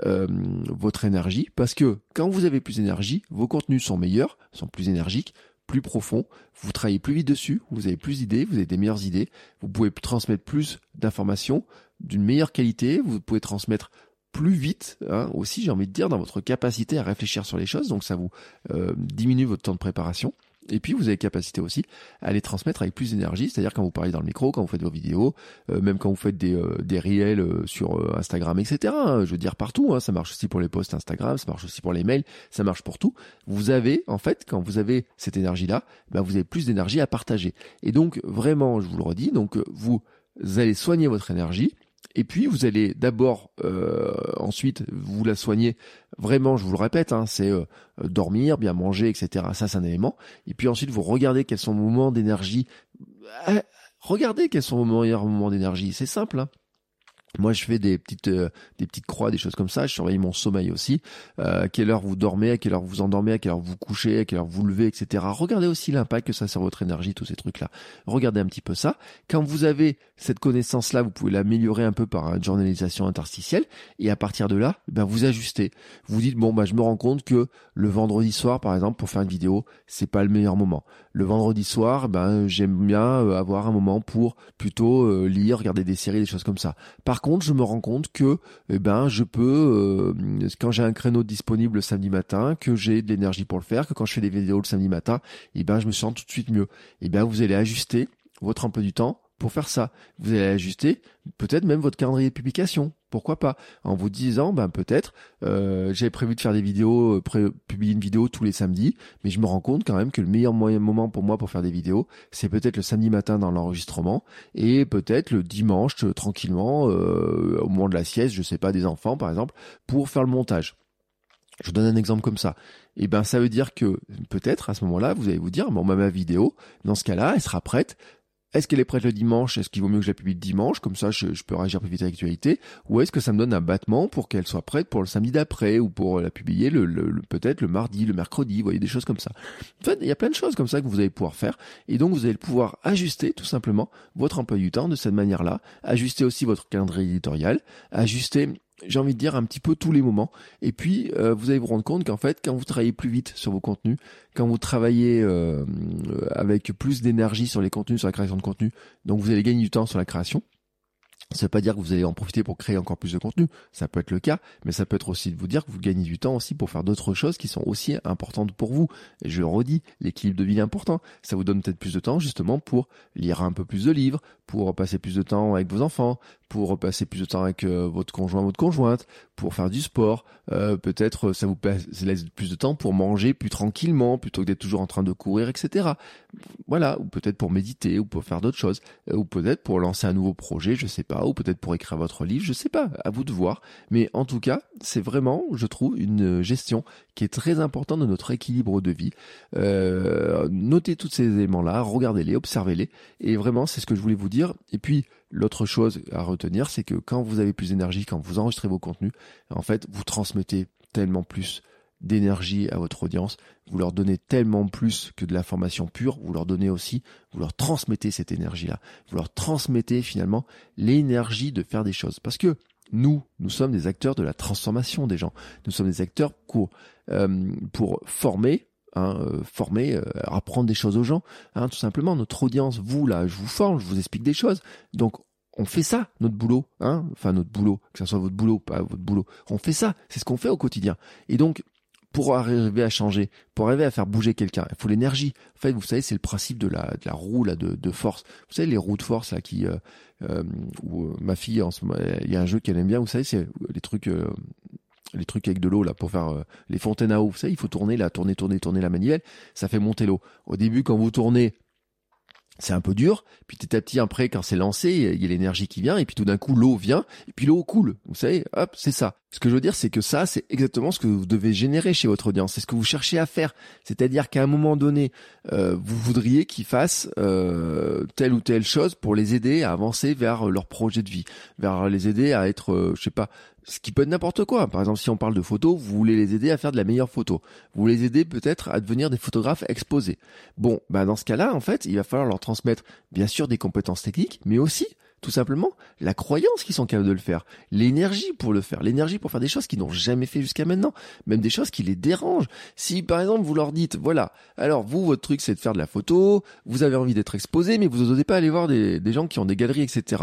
euh, votre énergie parce que quand vous avez plus d'énergie, vos contenus sont meilleurs, sont plus énergiques, plus profonds, vous travaillez plus vite dessus, vous avez plus d'idées, vous avez des meilleures idées, vous pouvez transmettre plus d'informations, d'une meilleure qualité, vous pouvez transmettre plus vite hein, aussi, j'ai envie de dire, dans votre capacité à réfléchir sur les choses, donc ça vous euh, diminue votre temps de préparation. Et puis vous avez capacité aussi à les transmettre avec plus d'énergie, c'est-à-dire quand vous parlez dans le micro, quand vous faites vos vidéos, euh, même quand vous faites des, euh, des réels sur Instagram, etc. Hein, je veux dire partout, hein, ça marche aussi pour les posts Instagram, ça marche aussi pour les mails, ça marche pour tout. Vous avez, en fait, quand vous avez cette énergie-là, ben vous avez plus d'énergie à partager. Et donc vraiment, je vous le redis, donc vous allez soigner votre énergie et puis vous allez d'abord, euh, ensuite, vous la soigner. Vraiment, je vous le répète, hein, c'est euh, dormir, bien manger, etc. Ça, c'est un élément. Et puis ensuite, vous regardez quels sont vos moments d'énergie. Euh, regardez quels sont vos meilleurs moments d'énergie. C'est simple. Hein. Moi, je fais des petites, euh, des petites croix, des choses comme ça. Je surveille mon sommeil aussi. Euh, quelle heure vous dormez, à quelle heure vous endormez, à quelle heure vous couchez, à quelle heure vous levez, etc. Regardez aussi l'impact que ça sur votre énergie, tous ces trucs-là. Regardez un petit peu ça. Quand vous avez cette connaissance-là, vous pouvez l'améliorer un peu par une journalisation interstitielle. Et à partir de là, ben vous ajustez. Vous dites bon, bah je me rends compte que le vendredi soir, par exemple, pour faire une vidéo, c'est pas le meilleur moment. Le vendredi soir, ben j'aime bien euh, avoir un moment pour plutôt lire, regarder des séries, des choses comme ça. Par contre, je me rends compte que eh ben je peux euh, quand j'ai un créneau disponible le samedi matin, que j'ai de l'énergie pour le faire, que quand je fais des vidéos le samedi matin, eh ben je me sens tout de suite mieux. Eh ben vous allez ajuster votre emploi du temps pour faire ça. Vous allez ajuster peut-être même votre calendrier de publication Pourquoi pas En vous disant, ben peut-être, euh, j'avais prévu de faire des vidéos, euh, publier une vidéo tous les samedis, mais je me rends compte quand même que le meilleur moyen, moment pour moi pour faire des vidéos, c'est peut-être le samedi matin dans l'enregistrement et peut-être le dimanche euh, tranquillement euh, au moment de la sieste, je sais pas, des enfants par exemple, pour faire le montage. Je vous donne un exemple comme ça. Et eh ben ça veut dire que peut-être à ce moment-là, vous allez vous dire, bon, bah, ma vidéo, dans ce cas-là, elle sera prête est-ce qu'elle est prête le dimanche? Est-ce qu'il vaut mieux que je la publie le dimanche? Comme ça, je, peux réagir plus vite à l'actualité. Ou est-ce que ça me donne un battement pour qu'elle soit prête pour le samedi d'après ou pour la publier le, peut-être le mardi, le mercredi Vous voyez des choses comme ça. En fait, il y a plein de choses comme ça que vous allez pouvoir faire. Et donc, vous allez pouvoir ajuster tout simplement votre emploi du temps de cette manière-là. Ajuster aussi votre calendrier éditorial. Ajuster j'ai envie de dire un petit peu tous les moments. Et puis euh, vous allez vous rendre compte qu'en fait, quand vous travaillez plus vite sur vos contenus, quand vous travaillez euh, avec plus d'énergie sur les contenus, sur la création de contenu, donc vous allez gagner du temps sur la création. Ça veut pas dire que vous allez en profiter pour créer encore plus de contenu, ça peut être le cas, mais ça peut être aussi de vous dire que vous gagnez du temps aussi pour faire d'autres choses qui sont aussi importantes pour vous. Je le redis, l'équilibre de vie est important. Ça vous donne peut-être plus de temps justement pour lire un peu plus de livres, pour passer plus de temps avec vos enfants, pour passer plus de temps avec euh, votre conjoint, votre conjointe, pour faire du sport. Euh, peut-être ça vous laisse plus de temps pour manger plus tranquillement, plutôt que d'être toujours en train de courir, etc. Voilà, ou peut-être pour méditer, ou pour faire d'autres choses, euh, ou peut-être pour lancer un nouveau projet, je sais pas, ou peut-être pour écrire votre livre, je sais pas, à vous de voir. Mais en tout cas, c'est vraiment, je trouve, une gestion qui est très importante de notre équilibre de vie. notez tous ces éléments-là, regardez-les, observez-les, et vraiment, c'est ce que je voulais vous dire et puis, l'autre chose à retenir, c'est que quand vous avez plus d'énergie, quand vous enregistrez vos contenus, en fait, vous transmettez tellement plus d'énergie à votre audience, vous leur donnez tellement plus que de l'information pure, vous leur donnez aussi, vous leur transmettez cette énergie-là, vous leur transmettez finalement l'énergie de faire des choses. Parce que nous, nous sommes des acteurs de la transformation des gens, nous sommes des acteurs pour, euh, pour former, Hein, euh, former, euh, apprendre des choses aux gens, hein, tout simplement. Notre audience, vous là, je vous forme, je vous explique des choses. Donc on fait ça, notre boulot, hein, enfin notre boulot, que ce soit votre boulot, pas votre boulot. On fait ça, c'est ce qu'on fait au quotidien. Et donc pour arriver à changer, pour arriver à faire bouger quelqu'un, il faut l'énergie. En fait, vous savez, c'est le principe de la, roue là, de, force. Vous savez, les roues de force là qui, euh, ma fille en ce moment, il y a un jeu qu'elle aime bien. Vous savez, c'est les trucs les trucs avec de l'eau là pour faire euh, les fontaines à eau. Vous savez, il faut tourner là, tourner, tourner, tourner la manivelle. Ça fait monter l'eau. Au début, quand vous tournez, c'est un peu dur. Puis petit à petit, après, quand c'est lancé, il y a l'énergie qui vient. Et puis tout d'un coup, l'eau vient. Et puis l'eau coule. Vous savez, hop, c'est ça. Ce que je veux dire, c'est que ça, c'est exactement ce que vous devez générer chez votre audience. C'est ce que vous cherchez à faire. C'est-à-dire qu'à un moment donné, euh, vous voudriez qu'ils fassent euh, telle ou telle chose pour les aider à avancer vers leur projet de vie, vers les aider à être, je sais pas, ce qui peut être n'importe quoi. Par exemple, si on parle de photos, vous voulez les aider à faire de la meilleure photo. Vous les aider peut-être à devenir des photographes exposés. Bon, bah dans ce cas-là, en fait, il va falloir leur transmettre bien sûr des compétences techniques, mais aussi tout simplement la croyance qu'ils sont capables de le faire, l'énergie pour le faire, l'énergie pour faire des choses qu'ils n'ont jamais fait jusqu'à maintenant, même des choses qui les dérangent. Si par exemple vous leur dites, voilà, alors vous votre truc c'est de faire de la photo, vous avez envie d'être exposé, mais vous n'osez pas aller voir des, gens qui ont des galeries, etc.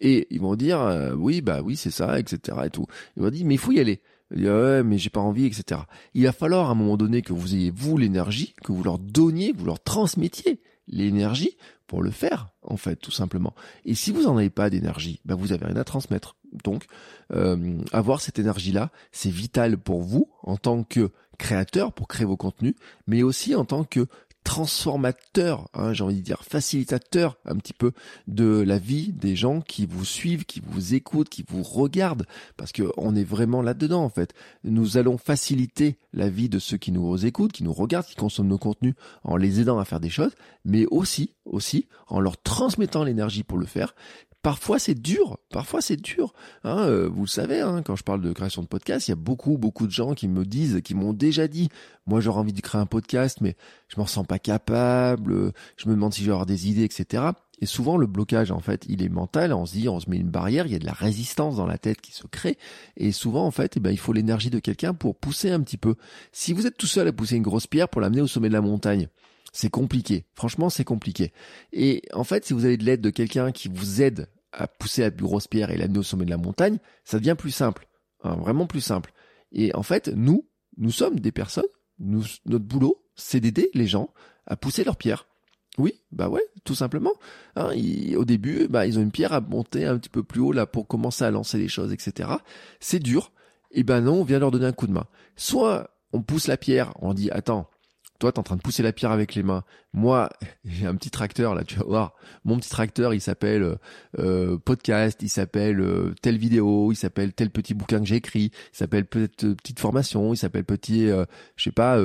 Et ils vont dire, euh, oui bah oui c'est ça, etc. Et tout. Ils vont dire, mais il faut y aller. ouais, mais j'ai pas envie, etc. Il va falloir à un moment donné que vous ayez vous l'énergie, que vous leur donniez, vous leur transmettiez l'énergie pour le faire, en fait, tout simplement. Et si vous n'en avez pas d'énergie, ben vous avez rien à transmettre. Donc, euh, avoir cette énergie-là, c'est vital pour vous en tant que créateur, pour créer vos contenus, mais aussi en tant que transformateur, hein, j'ai envie de dire facilitateur un petit peu de la vie des gens qui vous suivent, qui vous écoutent, qui vous regardent, parce que on est vraiment là-dedans en fait. Nous allons faciliter la vie de ceux qui nous écoutent, qui nous regardent, qui consomment nos contenus, en les aidant à faire des choses, mais aussi, aussi en leur transmettant l'énergie pour le faire, Parfois c'est dur, parfois c'est dur. Hein, euh, vous le savez, hein, quand je parle de création de podcast, il y a beaucoup, beaucoup de gens qui me disent, qui m'ont déjà dit, moi j'aurais envie de créer un podcast, mais je m'en sens pas capable, je me demande si j'ai avoir des idées, etc. Et souvent le blocage, en fait, il est mental. On se dit, on se met une barrière, il y a de la résistance dans la tête qui se crée. Et souvent, en fait, eh ben, il faut l'énergie de quelqu'un pour pousser un petit peu. Si vous êtes tout seul à pousser une grosse pierre pour l'amener au sommet de la montagne, c'est compliqué. Franchement, c'est compliqué. Et en fait, si vous avez de l'aide de quelqu'un qui vous aide à pousser la plus grosse pierre et l'amener au sommet de la montagne, ça devient plus simple. Hein, vraiment plus simple. Et en fait, nous, nous sommes des personnes, nous, notre boulot, c'est d'aider les gens à pousser leur pierre. Oui, bah ouais, tout simplement. Hein, au début, bah ils ont une pierre à monter un petit peu plus haut là pour commencer à lancer les choses, etc. C'est dur. Et ben non, on vient leur donner un coup de main. Soit on pousse la pierre, on dit attends, toi, t'es en train de pousser la pierre avec les mains. Moi, j'ai un petit tracteur, là, tu vas voir. Mon petit tracteur, il s'appelle euh, euh, podcast, il s'appelle euh, telle vidéo, il s'appelle tel petit bouquin que j'ai écrit, il s'appelle peut-être petite formation, il s'appelle petit, je sais pas,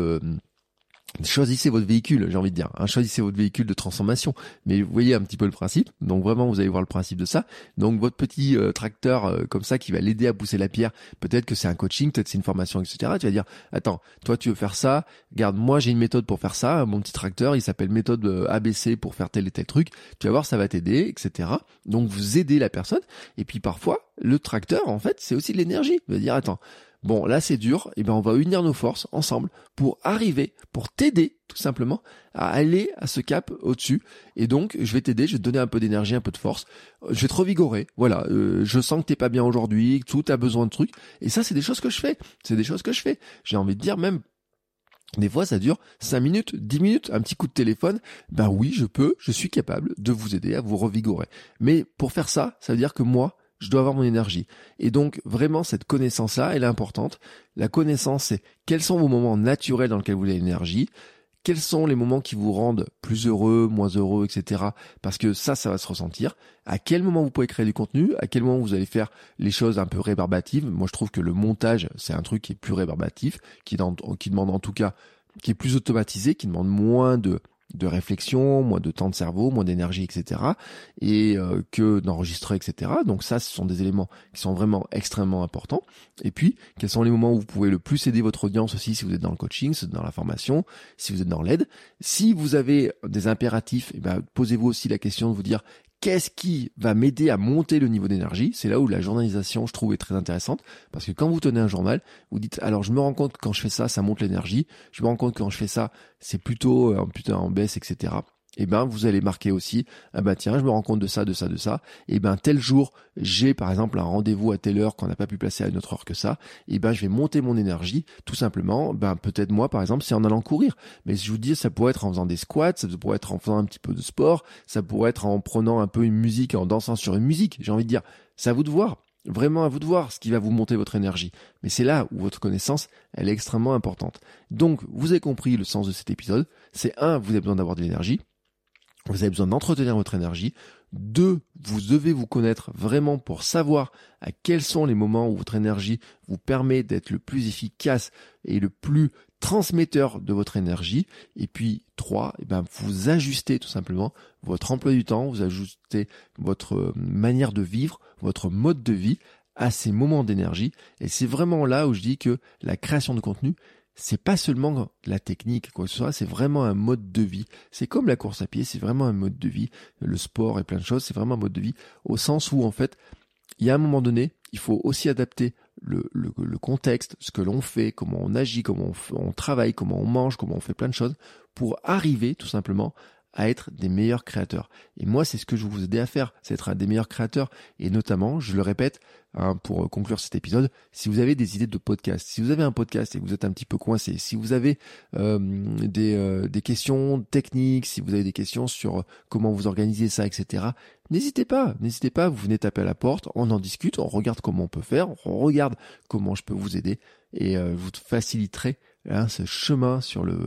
choisissez votre véhicule, j'ai envie de dire. Hein, choisissez votre véhicule de transformation. Mais vous voyez un petit peu le principe. Donc vraiment, vous allez voir le principe de ça. Donc votre petit euh, tracteur euh, comme ça qui va l'aider à pousser la pierre, peut-être que c'est un coaching, peut-être c'est une formation, etc. Tu vas dire, attends, toi tu veux faire ça, garde, moi j'ai une méthode pour faire ça. Mon petit tracteur, il s'appelle méthode euh, ABC pour faire tel et tel truc. Tu vas voir, ça va t'aider, etc. Donc vous aidez la personne. Et puis parfois, le tracteur, en fait, c'est aussi de l'énergie. Il va dire, attends, bon là c'est dur, et eh ben on va unir nos forces ensemble pour arriver, pour t'aider tout simplement à aller à ce cap au-dessus. Et donc je vais t'aider, je vais te donner un peu d'énergie, un peu de force, je vais te revigorer. Voilà, euh, je sens que t'es pas bien aujourd'hui, que tout a besoin de trucs. Et ça c'est des choses que je fais, c'est des choses que je fais. J'ai envie de dire même des fois, ça dure 5 minutes, 10 minutes, un petit coup de téléphone. Ben oui, je peux, je suis capable de vous aider à vous revigorer. Mais pour faire ça, ça veut dire que moi, je dois avoir mon énergie. Et donc vraiment cette connaissance-là, elle est importante. La connaissance, c'est quels sont vos moments naturels dans lesquels vous avez l'énergie, quels sont les moments qui vous rendent plus heureux, moins heureux, etc. Parce que ça, ça va se ressentir. À quel moment vous pouvez créer du contenu, à quel moment vous allez faire les choses un peu rébarbatives. Moi, je trouve que le montage, c'est un truc qui est plus rébarbatif, qui, qui demande en tout cas, qui est plus automatisé, qui demande moins de de réflexion, moins de temps de cerveau, moins d'énergie, etc. Et euh, que d'enregistrer, etc. Donc ça, ce sont des éléments qui sont vraiment extrêmement importants. Et puis, quels sont les moments où vous pouvez le plus aider votre audience aussi si vous êtes dans le coaching, si vous êtes dans la formation, si vous êtes dans l'aide? Si vous avez des impératifs, eh ben, posez-vous aussi la question de vous dire qu'est-ce qui va m'aider à monter le niveau d'énergie? C'est là où la journalisation, je trouve, est très intéressante. Parce que quand vous tenez un journal, vous dites, alors je me rends compte que quand je fais ça, ça monte l'énergie. Je me rends compte que quand je fais ça, c'est plutôt, euh, putain, en baisse, etc et eh ben vous allez marquer aussi ah ben tiens je me rends compte de ça de ça de ça eh ben tel jour j'ai par exemple un rendez-vous à telle heure qu'on n'a pas pu placer à une autre heure que ça eh ben je vais monter mon énergie tout simplement ben peut-être moi par exemple c'est en allant courir mais je vous dis ça pourrait être en faisant des squats ça pourrait être en faisant un petit peu de sport ça pourrait être en prenant un peu une musique en dansant sur une musique j'ai envie de dire c'est à vous de voir Vraiment à vous de voir ce qui va vous monter votre énergie. Mais c'est là où votre connaissance, elle est extrêmement importante. Donc, vous avez compris le sens de cet épisode. C'est un, vous avez besoin d'avoir de l'énergie. Vous avez besoin d'entretenir votre énergie. Deux, vous devez vous connaître vraiment pour savoir à quels sont les moments où votre énergie vous permet d'être le plus efficace et le plus transmetteur de votre énergie. Et puis trois, eh ben, vous ajustez tout simplement votre emploi du temps, vous ajustez votre manière de vivre, votre mode de vie à ces moments d'énergie. Et c'est vraiment là où je dis que la création de contenu, c'est pas seulement la technique, quoi que ce soit, c'est vraiment un mode de vie. C'est comme la course à pied, c'est vraiment un mode de vie. Le sport et plein de choses, c'est vraiment un mode de vie. Au sens où, en fait, il y a un moment donné, il faut aussi adapter le, contexte, ce que l'on fait, comment on agit, comment on, on, travaille, comment on mange, comment on fait plein de choses, pour arriver tout simplement à être des meilleurs créateurs. Et moi, c'est ce que je vous aider à faire, c'est être un des meilleurs créateurs. Et notamment, je le répète, hein, pour conclure cet épisode, si vous avez des idées de podcast, si vous avez un podcast et que vous êtes un petit peu coincé, si vous avez euh, des, euh, des questions techniques, si vous avez des questions sur comment vous organisez ça, etc., n'hésitez pas, n'hésitez pas, vous venez taper à la porte, on en discute, on regarde comment on peut faire, on regarde comment je peux vous aider et euh, vous faciliterez hein, ce chemin sur le,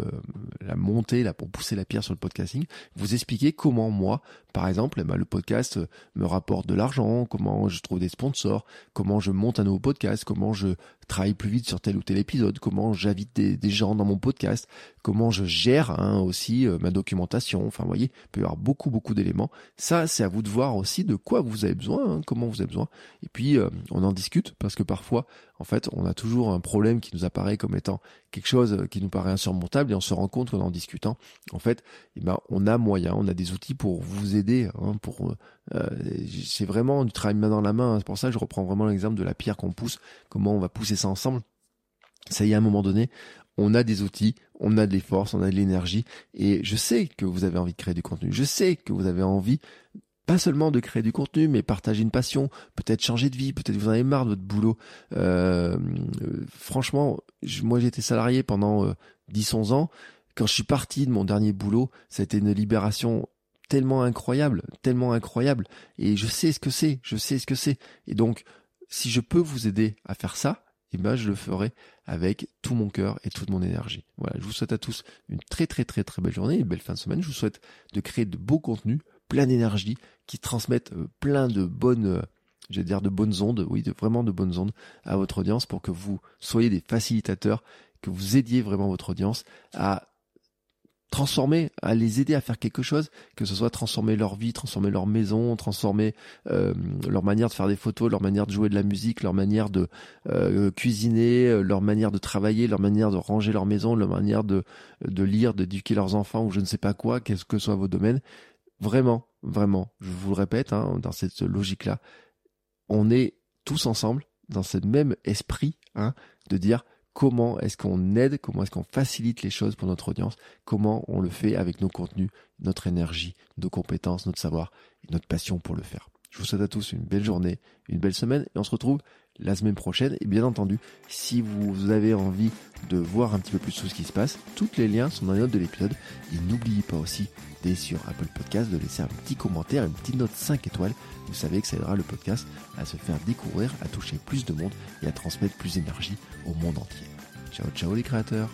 la montée là pour pousser la pierre sur le podcasting, vous expliquer comment moi, par exemple, eh ben, le podcast me rapporte de l'argent, comment je trouve des sponsors, comment je monte un nouveau podcast, comment je travaille plus vite sur tel ou tel épisode, comment j'invite des, gens dans mon podcast, comment je gère hein, aussi euh, ma documentation. Enfin, vous voyez, il peut y avoir beaucoup beaucoup d'éléments. Ça, c'est à vous de voir aussi de quoi vous avez besoin, hein, comment vous avez besoin. Et puis, euh, on en discute parce que parfois, en fait, on a toujours un problème qui nous apparaît comme étant quelque chose qui nous paraît insurmontable et on se rend compte qu'en en discutant, en fait, eh ben, on a moyen, on a des outils pour vous aider. Hein, pour euh, c'est vraiment du travail main dans la main. C'est pour ça que je reprends vraiment l'exemple de la pierre qu'on pousse. Comment on va pousser ça ensemble Ça y est, à un moment donné, on a des outils, on a des forces, on a de l'énergie. Et je sais que vous avez envie de créer du contenu. Je sais que vous avez envie pas seulement de créer du contenu, mais partager une passion, peut-être changer de vie, peut-être vous en avez marre de votre boulot. Euh, franchement, moi j'ai été salarié pendant 10-11 euh, ans. Quand je suis parti de mon dernier boulot, ça a été une libération tellement incroyable, tellement incroyable. Et je sais ce que c'est, je sais ce que c'est. Et donc, si je peux vous aider à faire ça, eh ben, je le ferai avec tout mon cœur et toute mon énergie. Voilà. Je vous souhaite à tous une très, très, très, très belle journée, une belle fin de semaine. Je vous souhaite de créer de beaux contenus, plein d'énergie, qui transmettent euh, plein de bonnes, euh, je vais dire de bonnes ondes, oui, de, vraiment de bonnes ondes à votre audience pour que vous soyez des facilitateurs, que vous aidiez vraiment votre audience à transformer, à les aider à faire quelque chose, que ce soit transformer leur vie, transformer leur maison, transformer euh, leur manière de faire des photos, leur manière de jouer de la musique, leur manière de euh, cuisiner, euh, leur manière de travailler, leur manière de ranger leur maison, leur manière de, de lire, d'éduquer leurs enfants ou je ne sais pas quoi, quels que soient vos domaines. Vraiment, vraiment, je vous le répète, hein, dans cette logique-là, on est tous ensemble dans ce même esprit hein, de dire comment est-ce qu'on aide, comment est-ce qu'on facilite les choses pour notre audience, comment on le fait avec nos contenus, notre énergie, nos compétences, notre savoir et notre passion pour le faire. Je vous souhaite à tous une belle journée, une belle semaine et on se retrouve la semaine prochaine. Et bien entendu, si vous avez envie de voir un petit peu plus tout ce qui se passe, tous les liens sont dans les notes de l'épisode. Et n'oubliez pas aussi d'être sur Apple Podcast, de laisser un petit commentaire, une petite note 5 étoiles. Vous savez que ça aidera le podcast à se faire découvrir, à toucher plus de monde et à transmettre plus d'énergie au monde entier. Ciao ciao les créateurs